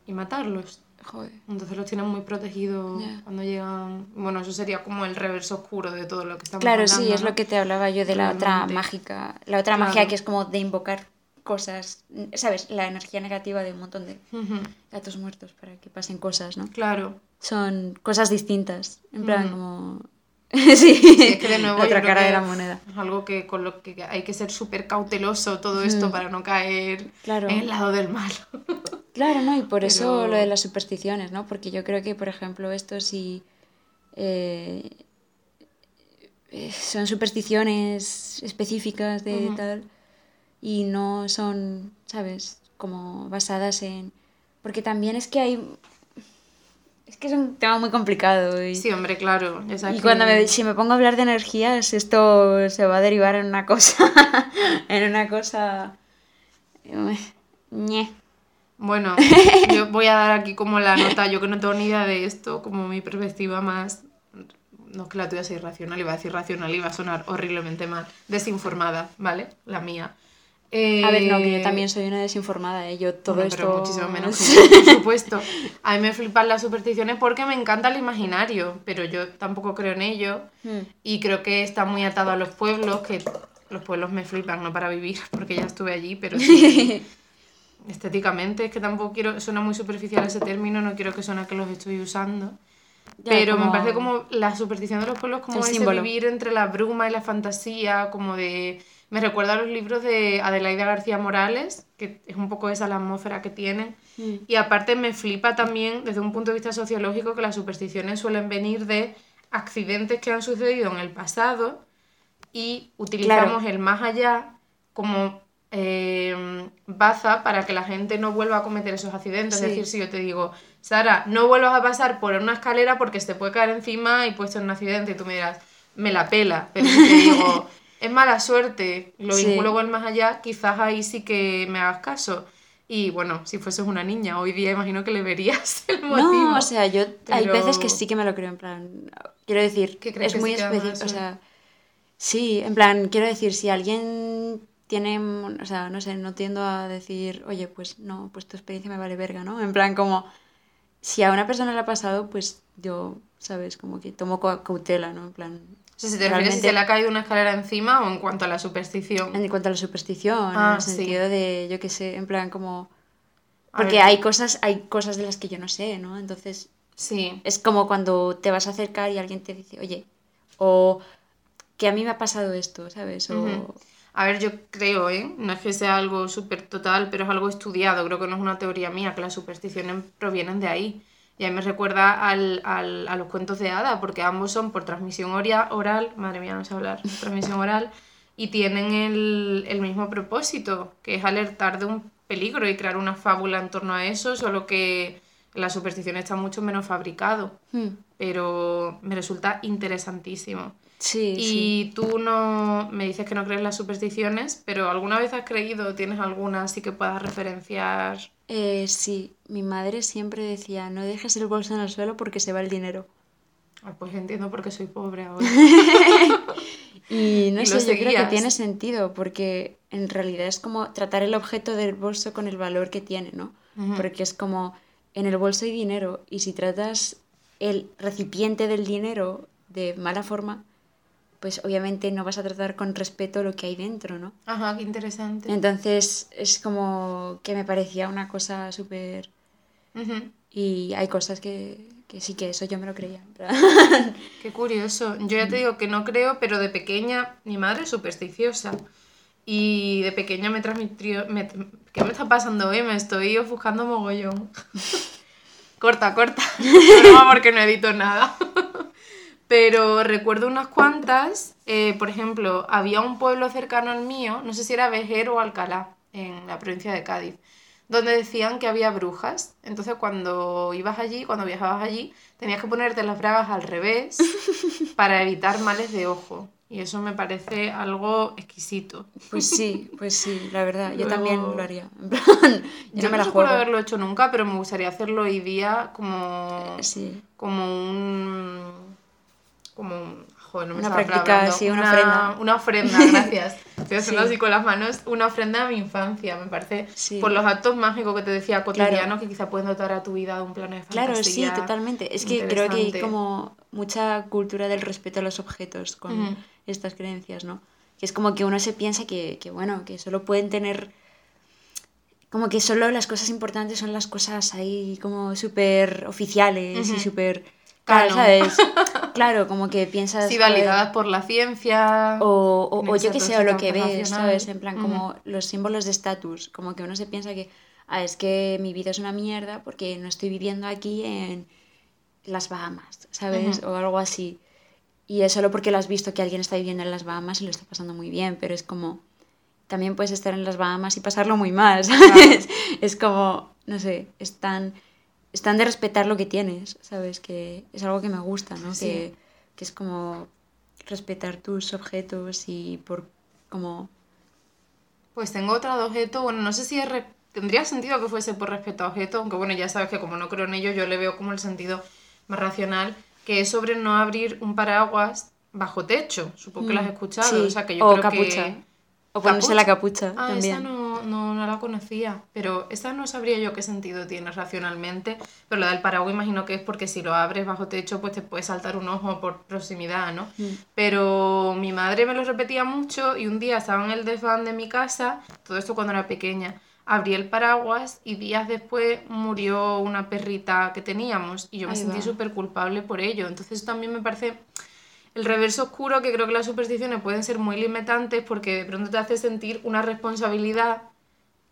y matarlos. Joder. Entonces los tienen muy protegidos cuando llegan. Bueno, eso sería como el reverso oscuro de todo lo que estamos claro, hablando. Claro, sí, es lo que te hablaba yo de la otra mágica. La otra magia que es como de invocar cosas, ¿sabes? La energía negativa de un montón de gatos muertos para que pasen cosas, ¿no? Claro. Son cosas distintas, en plan como... *laughs* sí, es que de nuevo otra cara de la moneda. Es algo que con lo que hay que ser súper cauteloso todo esto para no caer claro. en el lado del mal. *laughs* claro, ¿no? Y por eso lo de las supersticiones, ¿no? Porque yo creo que, por ejemplo, esto sí... Eh, eh, son supersticiones específicas de tal y no son, ¿sabes? Como basadas en... Porque también es que hay... Es que es un tema muy complicado. Y, sí, hombre, claro. Y cuando me, si me pongo a hablar de energías, esto se va a derivar en una cosa... *laughs* en una cosa... *laughs* Bueno, *laughs* yo voy a dar aquí como la nota, yo que no tengo ni idea de esto, como mi perspectiva más no es que la tuya sea irracional, iba a decir racional, iba a sonar horriblemente mal, desinformada, ¿vale? La mía. A ver, no, que yo eh, también soy una desinformada, ¿eh? Yo todo esto... Pero muchísimo menos *laughs* que por supuesto. A mí me flipan las supersticiones porque me encanta el imaginario, pero yo tampoco creo en ello. Hmm. Y creo que está muy atado a los pueblos, que los pueblos me flipan, no para vivir, *laughs* porque ya estuve allí, pero sí... *laughs* estéticamente, es que tampoco quiero... Suena muy superficial ese término, no quiero que suene que los estoy usando. pero me parece como la superstición de los pueblos como ese vivir entre la bruma y la fantasía, como de me recuerda a los libros de Adelaida García Morales, que es un poco esa la atmósfera que tienen. Mm. Y aparte me flipa también desde un punto de vista sociológico que las supersticiones suelen venir de accidentes que han sucedido en el pasado y utilizamos el más allá como eh, baza para que la gente no vuelva a cometer esos accidentes. Es decir, si yo te digo, Sara, no vuelvas a pasar por una escalera porque se te puede caer encima y puedes tener un accidente, y tú me dirás, me la pela. Pero si te digo, *laughs* es mala suerte, lo vinculo con el más allá, quizás ahí sí que me hagas caso. Y bueno, si fueses una niña, hoy día imagino que le verías *laughs* el motivo. No, o sea, yo hay veces que sí que me lo creo, en plan, quiero decir, que es muy específico, o sea, sí, en plan, quiero decir, si alguien tiene, o sea, no sé, no tiendo a decir, oye, pues no, pues tu experiencia me vale verga, ¿no? En plan, como, si a una persona le ha pasado, pues yo, ¿sabes? Como que tomo cautela, ¿no? En plan, o sea, si te refieres si se le ha caído una escalera encima o en cuanto a la superstición. En cuanto a la superstición, en ah, el sentido de, yo qué sé, en plan como... Porque hay cosas, hay cosas de las que yo no sé, ¿no? Entonces... Sí. Es como cuando te vas a acercar y alguien te dice, oye, o que a mí me ha pasado esto, ¿sabes? O... A ver, yo creo, ¿eh? No es que sea algo súper total, pero es algo estudiado. Creo que no es una teoría mía, que las supersticiones provienen de ahí. Y a mí me recuerda al, al, a los cuentos de hada, porque ambos son por transmisión oral, madre mía, no sé hablar, *laughs* transmisión oral, y tienen el, el mismo propósito, que es alertar de un peligro y crear una fábula en torno a eso, solo que la superstición está mucho menos fabricado. Hmm. Pero me resulta interesantísimo. Sí, Y sí. tú no me dices que no crees en las supersticiones, pero ¿alguna vez has creído, tienes alguna así que puedas referenciar? Eh, sí, mi madre siempre decía, no dejes el bolso en el suelo porque se va el dinero. Ah, pues entiendo por qué soy pobre ahora. *laughs* Y *laughs* no Y sé, yo creo que tiene sentido porque en realidad es como tratar el objeto del bolso con el valor que tiene, ¿no? Porque es como en el bolso hay dinero y si tratas el recipiente del dinero de mala forma, pues obviamente no vas a tratar con respeto lo que hay dentro, ¿no? Ajá, qué interesante. Entonces es como que me parecía una cosa súper... Y hay cosas que, que sí que eso yo me lo creía. *laughs* Qué curioso. Yo ya te digo que no creo, pero de pequeña mi madre es supersticiosa. Y de pequeña me transmitió... me- ¿Qué me está pasando hoy? Me estoy ofuscando mogollón. *laughs* corta, corta. *laughs* No, porque no edito nada. Pero recuerdo unas cuantas. eh, por ejemplo, había un pueblo cercano al mío, no sé si era Vejer o Alcalá, en la provincia de Cádiz, donde decían que había brujas. Entonces, cuando ibas allí, cuando viajabas allí, tenías que ponerte las bragas al revés *laughs* para evitar males de ojo. Y eso me parece algo exquisito. Pues sí, pues sí, la verdad, yo también lo haría. En *laughs* plan, yo, Yo no me la juego. haberlo hecho nunca, pero me gustaría hacerlo hoy día como, Sí. como un... Como un... Joder, no me Una práctica, sí, una ofrenda. Una ofrenda, gracias. *laughs* Estoy haciendo Sí. así con las manos. Una ofrenda a mi infancia, me parece. Sí. Por los actos mágicos que te decía cotidianos que quizá pueden dotar a tu vida de un plano de Claro, sí, fantasía. totalmente. Es que creo que hay como mucha cultura del respeto a los objetos con Ujú. estas creencias, ¿no? Que es como que uno se piensa que, que, bueno, que solo pueden tener... Como que solo las cosas importantes son las cosas ahí como súper oficiales y Ujú. súper... Canon. ¿sabes? *laughs* Claro, como que piensas... Sí, joder, validadas por la ciencia. O, o, yo que sé, o lo que ves. ¿sabes? En plan, como los símbolos de estatus, como que uno se piensa que, ah, es que mi vida es una mierda porque no estoy viviendo aquí en las Bahamas, ¿sabes? O algo así. Y es solo porque lo has visto que alguien está viviendo en las Bahamas y lo está pasando muy bien, pero es como, también puedes estar en las Bahamas y pasarlo muy mal, *laughs* ¿sabes? Es como, no sé, es tan, es tan de respetar lo que tienes, ¿sabes? Que es algo que me gusta, ¿no? Sí. Que, que es como respetar tus objetos y por como Pues tengo otro objeto, bueno, no sé si es re- tendría sentido que fuese por respeto a objeto, aunque bueno, ya sabes que como no creo en ello, yo le veo como el sentido más racional, que es sobre no abrir un paraguas bajo techo. Supongo que lo has Mm, escuchado, sí, o sea que yo o creo capucha. que... o ponerse la capucha Ah, también. esa no, no, no la conocía, pero esa no sabría yo qué sentido tiene racionalmente, pero la del paraguas imagino que es porque si lo abres bajo techo pues te puede saltar un ojo por proximidad, ¿no? Mm. Pero mi madre me lo repetía mucho y un día estaba en el desván de mi casa, todo esto cuando era pequeña, abrí el paraguas y días después murió una perrita que teníamos y yo me Ahí sentí súper culpable por ello, entonces también me parece el reverso oscuro que creo que las supersticiones pueden ser muy limitantes porque de pronto te hace sentir una responsabilidad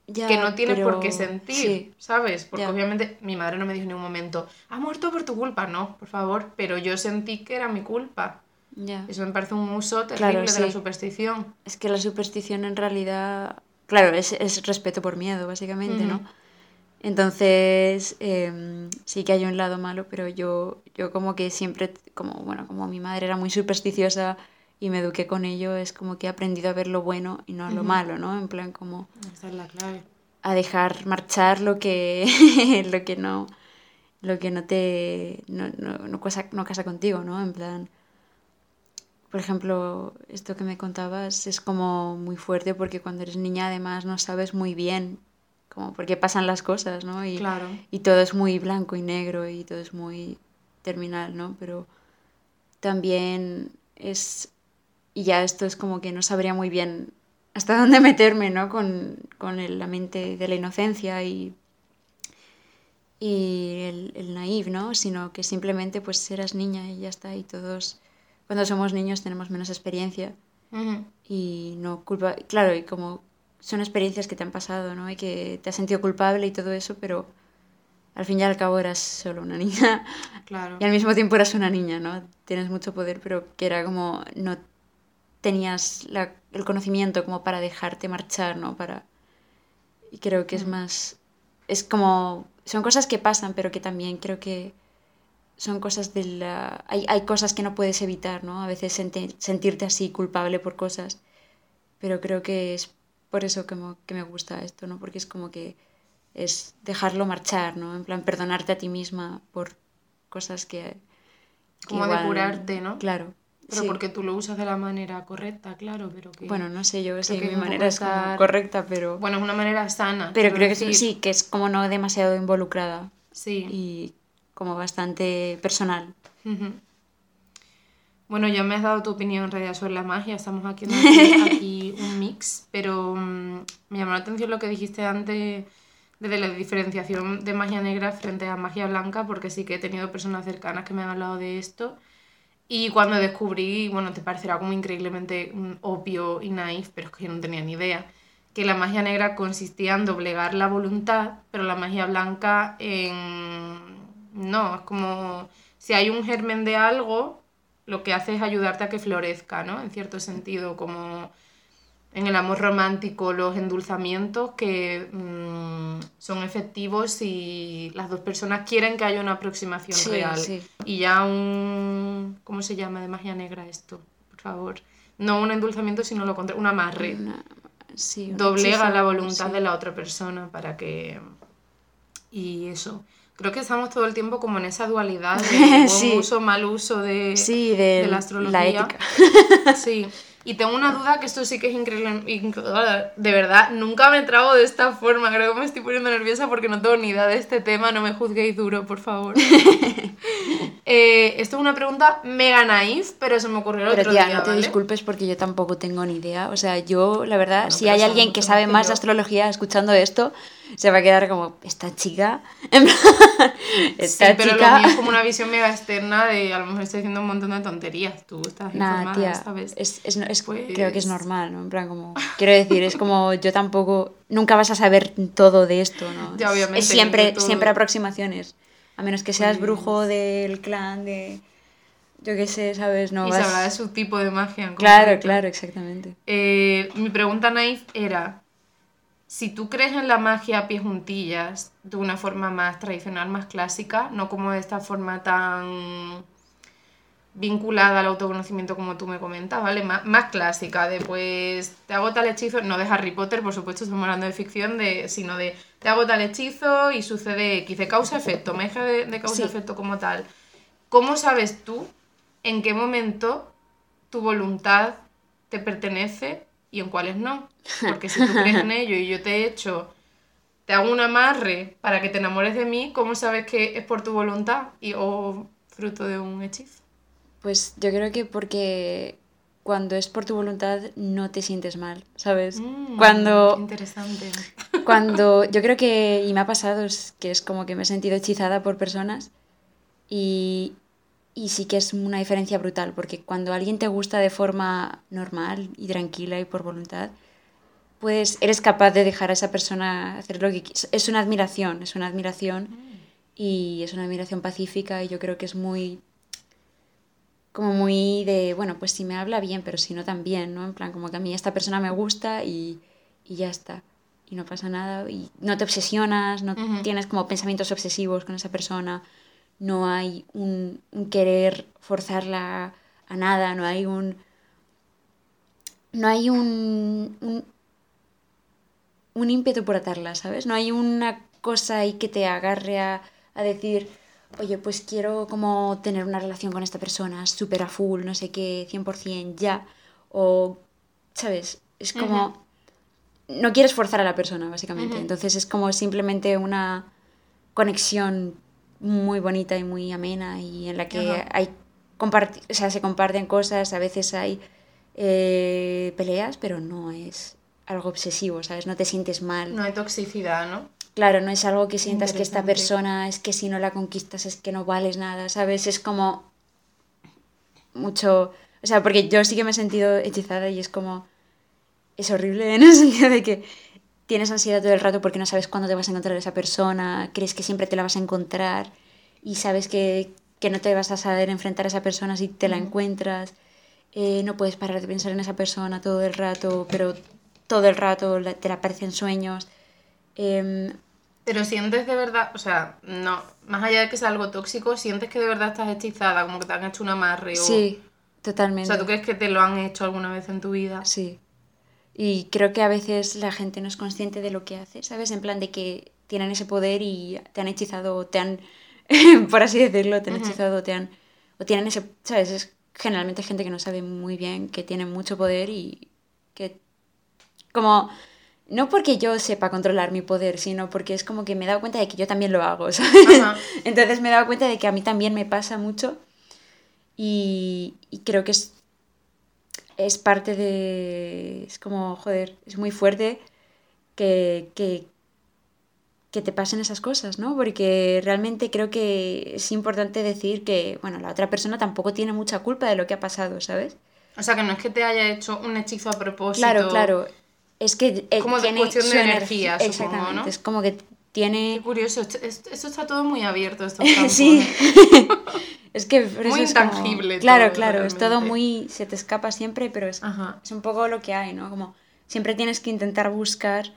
Ya, que no tienes por qué sentir, sí, ¿sabes? Porque ya. obviamente mi madre no me dijo en ningún momento, ha muerto por tu culpa, no, por favor, pero yo sentí que era mi culpa. ya. Eso me parece un uso terrible Claro, de sí. la superstición. Es que la superstición en realidad, claro, es, es respeto por miedo, básicamente, ¿no? Entonces, em, sí que hay un lado malo, pero yo, yo como que siempre, como, bueno, como mi madre era muy supersticiosa y me eduqué con ello, es como que he aprendido a ver lo bueno y no lo malo, ¿no? En plan como Esa es la clave. a dejar marchar lo que, *laughs* lo que no, lo que no te, no, no, no casa, no casa contigo, ¿no? En plan, por ejemplo, esto que me contabas es como muy fuerte porque cuando eres niña además no sabes muy bien como por qué pasan las cosas, ¿no? Y, Claro. y todo es muy blanco y negro y todo es muy terminal, ¿no? Pero también es, y ya esto es como que no sabría muy bien hasta *laughs* dónde meterme, ¿no? Con, con el- la mente de la inocencia y, y el, el naive, ¿no? Sino que simplemente pues eras niña y ya está, y todos, cuando somos niños tenemos menos experiencia y no culpa. Claro, y como son experiencias que te han pasado, ¿no? Y que te has sentido culpable y todo eso, pero al fin y al cabo eras solo una niña. Claro. Y al mismo tiempo eras una niña, ¿no? Tienes mucho poder, pero que era como no tenías la- el conocimiento como para dejarte marchar, ¿no? Para... Y creo que es más... Es como... Son cosas que pasan, pero que también creo que son cosas de la... Hay, hay cosas que no puedes evitar, ¿no? A veces senti- sentirte así culpable por cosas, pero creo que es por eso que me, que me gusta esto, ¿no? Porque es como que es dejarlo marchar, ¿no? En plan, perdonarte a ti misma por cosas que... que Como depurarte, ¿no? Claro. Pero sí. porque tú lo usas de la manera correcta, claro, pero que... Bueno, no sé yo si que mi manera es como correcta, pero... Bueno, es una manera sana. pero creo que sí, que es como no demasiado involucrada Sí. y como bastante personal. Ujú. Bueno, ya me has dado tu opinión en realidad sobre la magia, estamos aquí *laughs* aquí un mix, pero mm, me llamó la atención lo que dijiste antes de la diferenciación de magia negra frente a magia blanca, porque sí que he tenido personas cercanas que me han hablado de esto. Y cuando descubrí, bueno, te parecerá como increíblemente mm, obvio y naif, pero es que yo no tenía ni idea, que la magia negra consistía en doblegar la voluntad, pero la magia blanca en... No, es como si hay un germen de algo, lo que hace es ayudarte a que florezca, ¿no? En cierto sentido, como en el amor romántico, los endulzamientos que mm, son efectivos si las dos personas quieren que haya una aproximación Sí, real. sí. Y ya un... ¿Cómo se llama de magia negra esto? Por favor. No un endulzamiento, sino lo contrario, un amarre. Una- sí, un Doblega hechizo, la voluntad de la otra persona para que... Y eso. Creo que estamos todo el tiempo como en esa dualidad de *laughs* buen Sí. uso, mal uso de, Sí, de, de la la astrología. ética. *laughs* Sí. Y tengo una duda que esto sí que es increíble. incre- De verdad, nunca me trago de esta forma. Creo que me estoy poniendo nerviosa porque no tengo ni idea de este tema. No me juzguéis duro, por favor. *laughs* Eh, esto es una pregunta mega naif, pero se me ocurrió el Pero otro tía, día. no te ¿vale? disculpes porque yo tampoco tengo ni idea. O sea, yo, la verdad, Bueno, si hay alguien que sabe más de astrología escuchando esto, se va a quedar como, esta chica, *laughs* plan, Sí, esta pero chica... lo mío es como una visión mega externa de a lo mejor estoy diciendo un montón de tonterías. Tú estás Nada, informada, tía, ¿sabes? es, es, es- Pues- creo que es normal, ¿no? En plan, como, quiero decir, es como yo tampoco, nunca vas a saber todo de esto, ¿no? Ya, obviamente, es siempre, siempre aproximaciones, a menos que seas Pues- brujo del clan de, yo qué sé, ¿sabes? No y vas... de su tipo de magia. en Claro, claro, exactamente. Eh, mi pregunta, Naif, era: si tú crees en la magia a pie juntillas de una forma más tradicional, más clásica, no como de esta forma tan vinculada al autoconocimiento como tú me comentas, ¿vale? Más, más clásica, de pues te hago tal hechizo, no de Harry Potter, por supuesto, estamos hablando de ficción, de, sino de te hago tal hechizo y sucede X, de causa-efecto, magia de, de causa-efecto como tal. ¿Cómo sabes tú en qué momento tu voluntad te pertenece y en cuáles no? Porque si tú crees en *laughs* ello y yo te he hecho, te hago un amarre para que te enamores de mí, ¿cómo sabes que es por tu voluntad y, o fruto de un hechizo? Pues yo creo que porque cuando es por tu voluntad no te sientes mal, ¿sabes? Mm, Cuando, Interesante. cuando yo creo que, y me ha pasado, es que es como que me he sentido hechizada por personas y, y sí que es una diferencia brutal, porque cuando alguien te gusta de forma normal y tranquila y por voluntad, pues eres capaz de dejar a esa persona hacer lo que quieras. Es una admiración, es una admiración y es una admiración pacífica y yo creo que es muy como muy de, bueno, pues si me habla bien, pero si no también, ¿no? En plan, como que a mí esta persona me gusta y, y ya está. Y no pasa nada. Y no te obsesionas, no tienes como pensamientos obsesivos con esa persona. No hay un, un querer forzarla a nada, no hay un... No hay un, un, un ímpetu por atarla, ¿sabes? No hay una cosa ahí que te agarre a, a decir, oye, pues quiero como tener una relación con esta persona súper a full, no sé qué, 100% ya. O, ¿sabes? Es como... No quieres forzar a la persona, básicamente. Entonces es como simplemente una conexión muy bonita y muy amena y en la que hay o sea, se comparten cosas, a veces hay eh, peleas, pero no es algo obsesivo, ¿sabes? No te sientes mal. No hay toxicidad, ¿no? Claro, no es algo que sientas que esta persona es que si no la conquistas es que no vales nada, ¿sabes? Es como mucho... O sea, porque yo sí que me he sentido hechizada y es como... Es horrible *laughs* en el sentido de que tienes ansiedad todo el rato porque no sabes cuándo te vas a encontrar a esa persona, crees que siempre te la vas a encontrar y sabes que, que no te vas a saber enfrentar a esa persona si te la encuentras. Eh, no puedes parar de pensar en esa persona todo el rato, pero todo el rato te la aparecen sueños. Em, pero sientes de verdad, o sea, no, más allá de que sea algo tóxico, sientes que de verdad estás hechizada, como que te han hecho un amarre o... Sí, totalmente. O sea, ¿tú crees que te lo han hecho alguna vez en tu vida? Sí. Y creo que a veces la gente no es consciente de lo que hace, ¿sabes? En plan de que tienen ese poder y te han hechizado, te han, *laughs* por así decirlo, te han hechizado, te han, o tienen ese, ¿sabes? Es generalmente gente que no sabe muy bien que tiene mucho poder y que, como, no porque yo sepa controlar mi poder, sino porque es como que me he dado cuenta de que yo también lo hago, *laughs* ¿sabes? Entonces me he dado cuenta de que a mí también me pasa mucho y, y creo que es es parte de... Es como, joder, es muy fuerte que, que, que te pasen esas cosas, ¿no? Porque realmente creo que es importante decir que, bueno, la otra persona tampoco tiene mucha culpa de lo que ha pasado, ¿sabes? O sea, que no es que te haya hecho un hechizo a propósito. Claro, claro. Es que eh, como tiene cuestión de energía, supongo, ¿no? Es como que tiene... Qué curioso, esto, está todo muy abierto, estos *laughs* sí. *laughs* Es que muy intangible. Claro, claro, es todo muy. Se te escapa siempre, pero es, es un poco lo que hay, ¿no? Como siempre tienes que intentar buscar.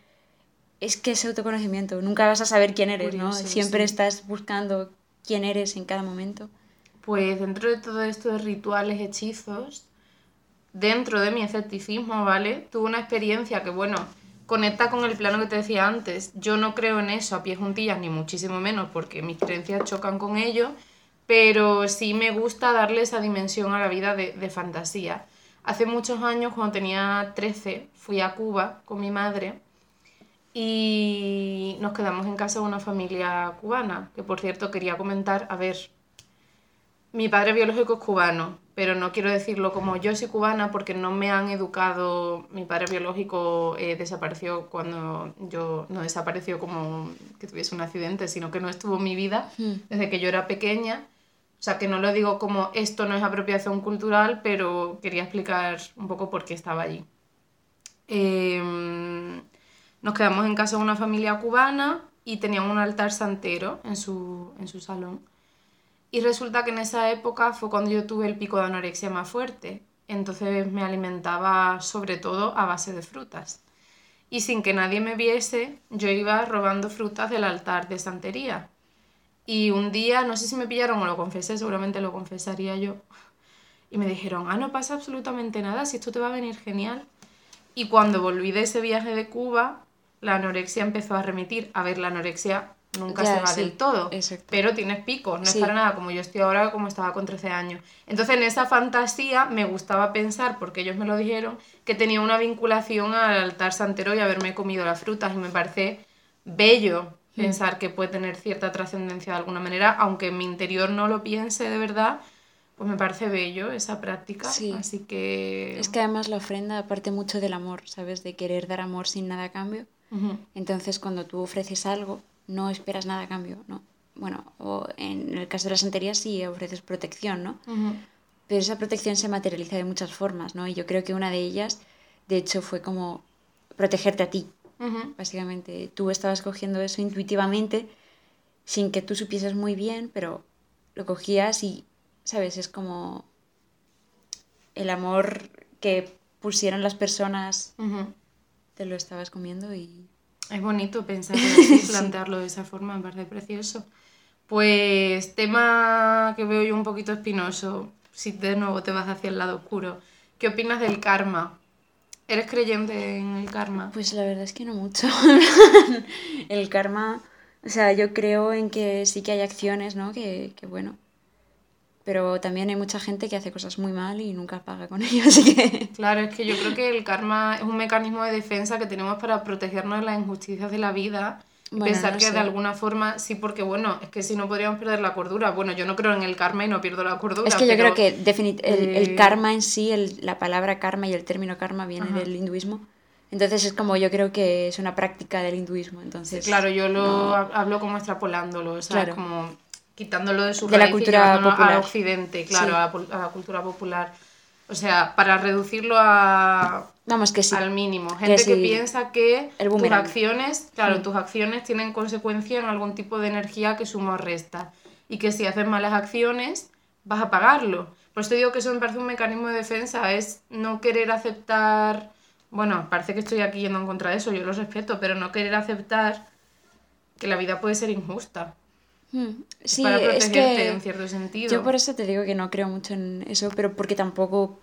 Es que es autoconocimiento. Nunca vas a saber quién eres, ¿no? Siempre estás buscando quién eres en cada momento. Pues dentro de todo esto de rituales, hechizos, dentro de mi escepticismo, ¿vale? Tuve una experiencia que, bueno, conecta con el plano que te decía antes. Yo no creo en eso a pie juntillas, ni muchísimo menos, porque mis creencias chocan con ello pero sí me gusta darle esa dimensión a la vida de, de, fantasía. Hace muchos años, cuando tenía 13, fui a Cuba con mi madre y nos quedamos en casa de una familia cubana, que por cierto quería comentar, a ver, mi padre biológico es cubano, pero no quiero decirlo como yo soy cubana porque no me han educado, mi padre biológico eh, desapareció cuando yo no desapareció como que tuviese un accidente, sino que no estuvo en mi vida hmm. desde que yo era pequeña o sea, que no lo digo como esto no es apropiación cultural, pero quería explicar un poco por qué estaba allí. Em, nos quedamos en casa de una familia cubana y tenían un altar santero en su, en su salón. Y resulta que en esa época fue cuando yo tuve el pico de anorexia más fuerte. Entonces me alimentaba sobre todo a base de frutas. Y sin que nadie me viese, yo iba robando frutas del altar de santería. Y un día, no sé si me pillaron o lo confesé, seguramente lo confesaría yo. Y me dijeron, ah, no pasa absolutamente nada, si esto te va a venir genial. Y cuando volví de ese viaje de Cuba, la anorexia empezó a remitir. A ver, la anorexia nunca se va del todo, pero tienes picos, no es para nada como yo estoy ahora, como estaba con 13 años. Entonces, en esa fantasía me gustaba pensar, porque ellos me lo dijeron, que tenía una vinculación al altar santero y haberme comido las frutas, y me parece bello Mm. pensar que puede tener cierta trascendencia de alguna manera, aunque en mi interior no lo piense de verdad, pues me parece bello esa práctica. Sí. Así que... Es que además la ofrenda parte mucho del amor, ¿sabes? De querer dar amor sin nada a cambio. Entonces cuando tú ofreces algo, no esperas nada a cambio, ¿no? Bueno, o en el caso de la santería sí ofreces protección, ¿no? Pero esa protección se materializa de muchas formas, ¿no? Y yo creo que una de ellas, de hecho, fue como protegerte a ti, Básicamente, tú estabas cogiendo eso intuitivamente, sin que tú supieses muy bien, pero lo cogías y, ¿sabes? Es como el amor que pusieron las personas, te lo estabas comiendo y... Es bonito pensar *laughs* así, plantearlo de esa forma, me parece precioso. Pues tema que veo yo un poquito espinoso, si de nuevo te vas hacia el lado oscuro. ¿Qué opinas del karma? ¿Eres creyente en el karma? Pues la verdad es que no mucho. *laughs* el karma, o sea, yo creo en que sí que hay acciones, ¿no? Que, que, bueno. Pero también hay mucha gente que hace cosas muy mal y nunca paga con *laughs* ello, así que... Claro, es que yo creo que el karma es un mecanismo de defensa que tenemos para protegernos de las injusticias de la vida pensar que de alguna forma sí, porque bueno, es que si no podríamos perder la cordura. Bueno, yo no creo en el karma y no pierdo la cordura. Es que yo creo que el, el, eh, karma en sí, el, la palabra karma y el término karma viene del hinduismo. Entonces es como yo creo que es una práctica del hinduismo. Entonces, claro, yo lo hablo como extrapolándolo, o sea, como quitándolo de su de la cultura popular. a Occidente, claro, a, la cultura popular. O sea, para reducirlo a, Vamos, que sí. al mínimo. Gente que, sí. piensa que tus acciones, claro, tus acciones tienen consecuencia en algún tipo de energía que suma o resta. Y que si haces malas acciones, vas a pagarlo. Por eso te digo que eso me parece un mecanismo de defensa, es no querer aceptar. Bueno, parece que estoy aquí yendo en contra de eso, yo lo respeto, pero no querer aceptar que la vida puede ser injusta. Mm, Sí, para es protegerte que en cierto sentido. yo por eso te digo que no creo mucho en eso, pero porque tampoco,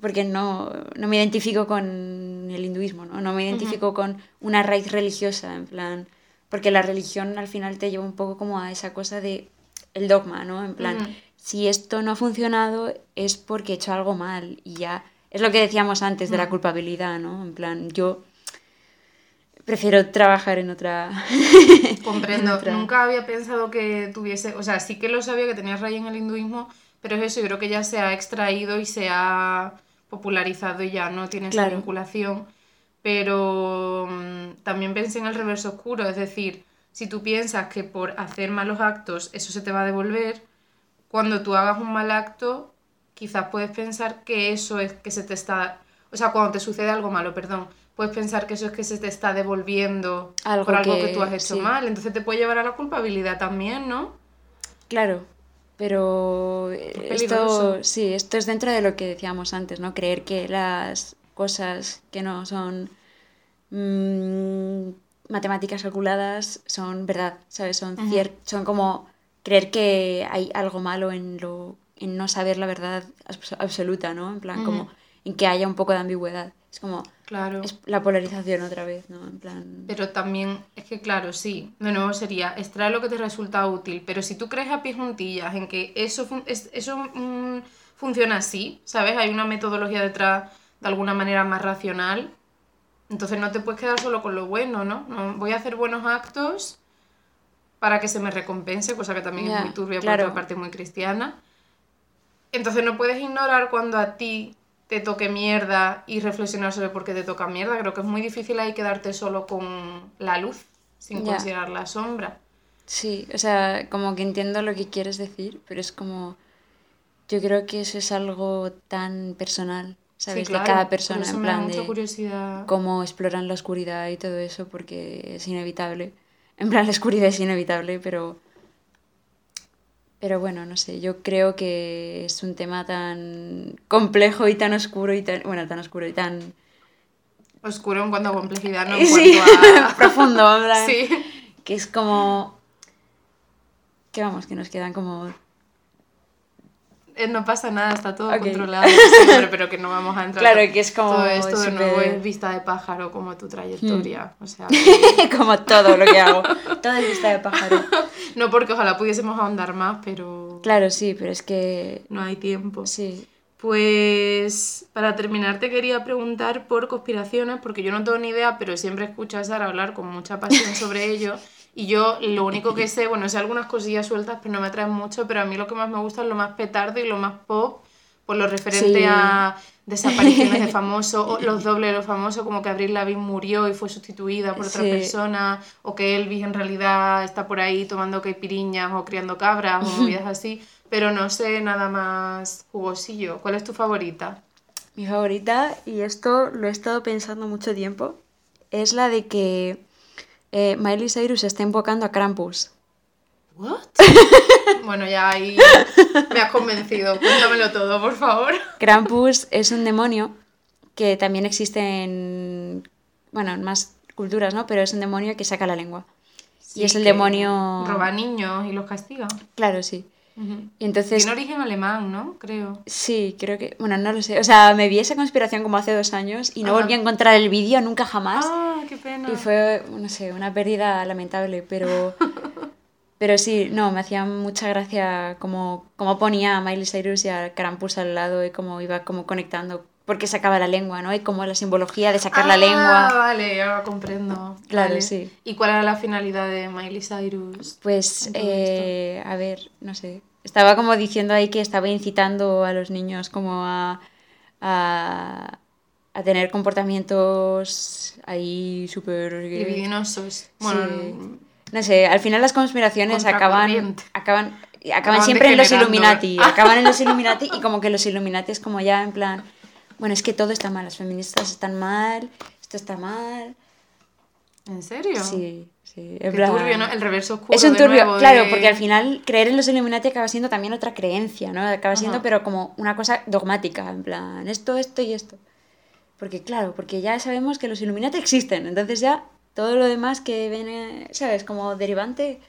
porque no, no me identifico con el hinduismo, ¿no? No me identifico con una raíz religiosa, en plan, porque la religión al final te lleva un poco como a esa cosa de el dogma, ¿no? En plan, Ujú. si esto no ha funcionado es porque he hecho algo mal y ya, es lo que decíamos antes de la culpabilidad, ¿no? En plan, yo prefiero trabajar en otra... *laughs* Comprendo. otra. Nunca había pensado que tuviese, o sea, sí que lo sabía que tenía raíz en el hinduismo, pero es eso, yo creo que ya se ha extraído y se ha popularizado y ya no tiene esa vinculación. Pero mm, también pensé en el reverso oscuro, es decir, si tú piensas que por hacer malos actos eso se te va a devolver, cuando tú hagas un mal acto, quizás puedes pensar que eso es que se te está, o sea, cuando te sucede algo malo, perdón, puedes pensar que eso es que se te está devolviendo Algo por algo que, que- tú has hecho sí. mal, entonces te puede llevar a la culpabilidad también, ¿no? Claro, pero esto, sí, esto es dentro de lo que decíamos antes, ¿no? Creer que las cosas que no son mm, matemáticas calculadas son verdad, ¿sabes? Son Ujú. cier- son como creer que hay algo malo en lo en no saber la verdad abs- absoluta, ¿no? En plan, como en que haya un poco de ambigüedad. Es como Claro. es la polarización otra vez, ¿no? En plan, Pero también, es que claro, sí, de nuevo sería extraer lo que te resulta útil, pero si tú crees a pies juntillas en que eso, fun- es- eso mm, funciona así, ¿sabes? Hay una metodología detrás de alguna manera más racional, entonces no te puedes quedar solo con lo bueno, ¿no? No, voy a hacer buenos actos para que se me recompense, cosa que también es muy turbia claro. por otra parte muy cristiana. Entonces no puedes ignorar cuando a ti te toque mierda y reflexionar sobre por qué te toca mierda. Creo que es muy difícil ahí quedarte solo con la luz, sin considerar la sombra. Sí, o sea, como que entiendo lo que quieres decir, pero es como, yo creo que eso es algo tan personal, ¿sabes? Sí, claro, de cada persona, en plan de curiosidad. cómo exploran la oscuridad y todo eso, porque es inevitable. En plan, la oscuridad es inevitable, pero... Pero bueno, no sé, yo creo que es un tema tan complejo y tan oscuro y tan... Bueno, tan oscuro y tan... Oscuro en cuanto a complejidad, no en *laughs* Sí, cuanto a... *laughs* profundo, plan, *laughs* sí. que es como... Que vamos, que nos quedan como No pasa nada, está todo controlado siempre, pero que no vamos a entrar. *laughs* Claro, que es como Todo esto de nuevo es vista de pájaro como tu trayectoria. Hmm. O sea, *laughs* que- como todo lo que hago. Todo es vista de pájaro. *laughs* no porque ojalá pudiésemos ahondar más, pero Claro, sí, pero es que... no hay tiempo. Sí. Pues para terminar te quería preguntar por conspiraciones, porque yo no tengo ni idea, pero siempre escucho a Sara hablar con mucha pasión sobre ello. Y yo lo único que sé, bueno, sé algunas cosillas sueltas, pero no me atraen mucho, pero a mí lo que más me gusta es lo más petardo y lo más pop, por lo referente Sí. a desapariciones de famosos, o los dobles de los famosos, como que Avril Lavigne murió y fue sustituida por otra Sí. persona, o que Elvis en realidad está por ahí tomando caipiriñas o criando cabras o *laughs* movidas así, pero no sé nada más jugosillo. ¿Cuál es tu favorita? Mi favorita, y esto lo he estado pensando mucho tiempo, es la de que eh, Miley Cyrus está invocando a Krampus. ¿What? *laughs* bueno, ya ahí me has convencido. Cuéntamelo todo, por favor. Krampus es un demonio que también existe en, bueno, en más culturas, ¿no? Pero es un demonio que saca la lengua. y es el demonio... Roba niños y los castiga. Claro, sí. Y entonces... Tiene origen alemán, ¿no? Creo. Sí, creo que... Bueno, no lo sé. O sea, me vi esa conspiración como hace dos años y no volví a encontrar el vídeo nunca jamás. Ah, qué pena. Y fue, no sé, una pérdida lamentable, pero... *laughs* Pero sí, no, me hacía mucha gracia como, como ponía a Miley Cyrus y a Krampus al lado y cómo iba como conectando, porque sacaba la lengua, ¿no? Y como la simbología de sacar la Ah, lengua. vale, ya comprendo. Claro, Vale. sí. ¿Y cuál era la finalidad de Miley Cyrus? Pues, eh, a ver, no sé. Estaba como diciendo ahí que estaba incitando a los niños como a, a, a tener comportamientos ahí súper... Libidinosos. Bueno, Sí. No sé, al final las conspiraciones acaban, acaban... acaban Acaban siempre en los. Illuminati. Acaban en los *laughs* Illuminati y como que los Illuminati es como ya en plan, bueno, es que todo está mal, las feministas están mal, esto está mal. ¿En serio? Sí, sí. Plan, turbio, ¿no? El reverso oscuro. es un turbio, nuevo claro, de- porque al final creer en los Illuminati acaba siendo también otra creencia, ¿no? Acaba siendo, Ajá. pero como una cosa dogmática, en plan, esto, esto y esto. Porque claro, porque ya sabemos que los Illuminati existen, entonces ya todo lo demás que viene, ¿sabes? Como derivante.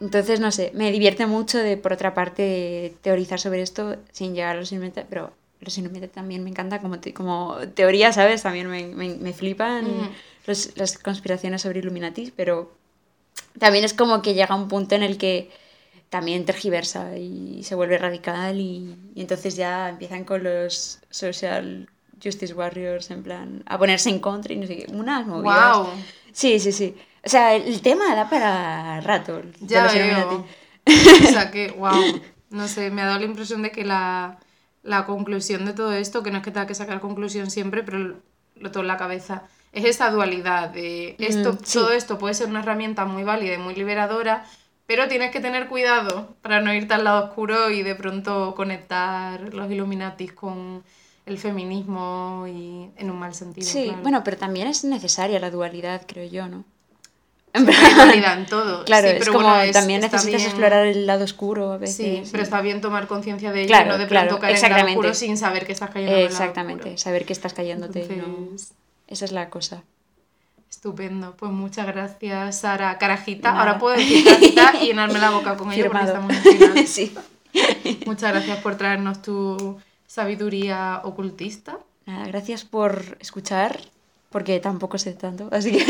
Entonces, no sé, me divierte mucho de, por otra parte, teorizar sobre esto sin llegar a los Illuminati, pero los Illuminati también me encanta como, te- como teoría, ¿sabes? También me, me, me flipan Ujú. los- las conspiraciones sobre Illuminati, pero también es como que llega un punto en el que también tergiversa y se vuelve radical y, y entonces ya empiezan con los social justice warriors en plan a ponerse en contra y no sé qué, unas movidas. ¡Wow! Sí, sí, sí. O sea, el tema da para rato. Ya veo. Illuminati. O sea que, wow. No sé, me ha dado la impresión de que la, la conclusión de todo esto, que no es que tenga que sacar conclusión siempre, pero lo tengo en la cabeza, es esa dualidad de esto, Mm, sí. todo esto puede ser una herramienta muy válida y muy liberadora, pero tienes que tener cuidado para no irte al lado oscuro y de pronto conectar los Illuminatis con el feminismo y en un mal sentido. Sí, claro. bueno, pero también es necesaria la dualidad, creo yo, ¿no? Siempre hay dualidad en todo. *laughs* Claro, Sí, es pero como bueno, es- también necesitas bien- explorar el lado oscuro a veces. Sí, y- pero está bien tomar conciencia de ello Claro, y no de claro, pronto caer en el lado exactamente. oscuro sin saber que estás cayendo en el lado Exactamente, saber que estás cayéndote. y no- Entonces, Esa es la cosa. Estupendo. Pues muchas gracias, Sara. Carajita. Nada. Ahora puedo decir carajita *laughs* y llenarme la boca con ello porque estamos en *laughs* sí. Muchas gracias por traernos tu sabiduría ocultista. Nada, gracias por escuchar, porque tampoco sé tanto, así que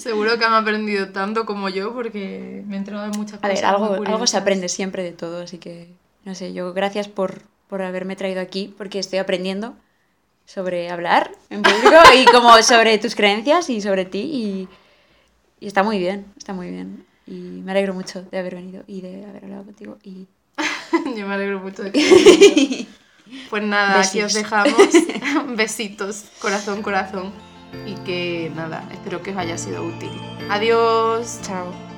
Seguro que han aprendido tanto como yo porque me he enterado de muchas a cosas. ver, algo, algo se aprende siempre de todo, así que no sé, yo gracias por, por haberme traído aquí, porque estoy aprendiendo sobre hablar en público *laughs* y como sobre tus creencias y sobre ti y, y está muy bien, está muy bien. Y me alegro mucho de haber venido y de haber hablado contigo y *laughs* Yo me alegro mucho de que *laughs* Pues nada, aquí os Besis. dejamos. Besitos, corazón, corazón. Y que nada, espero que os haya sido útil. Adiós. chao.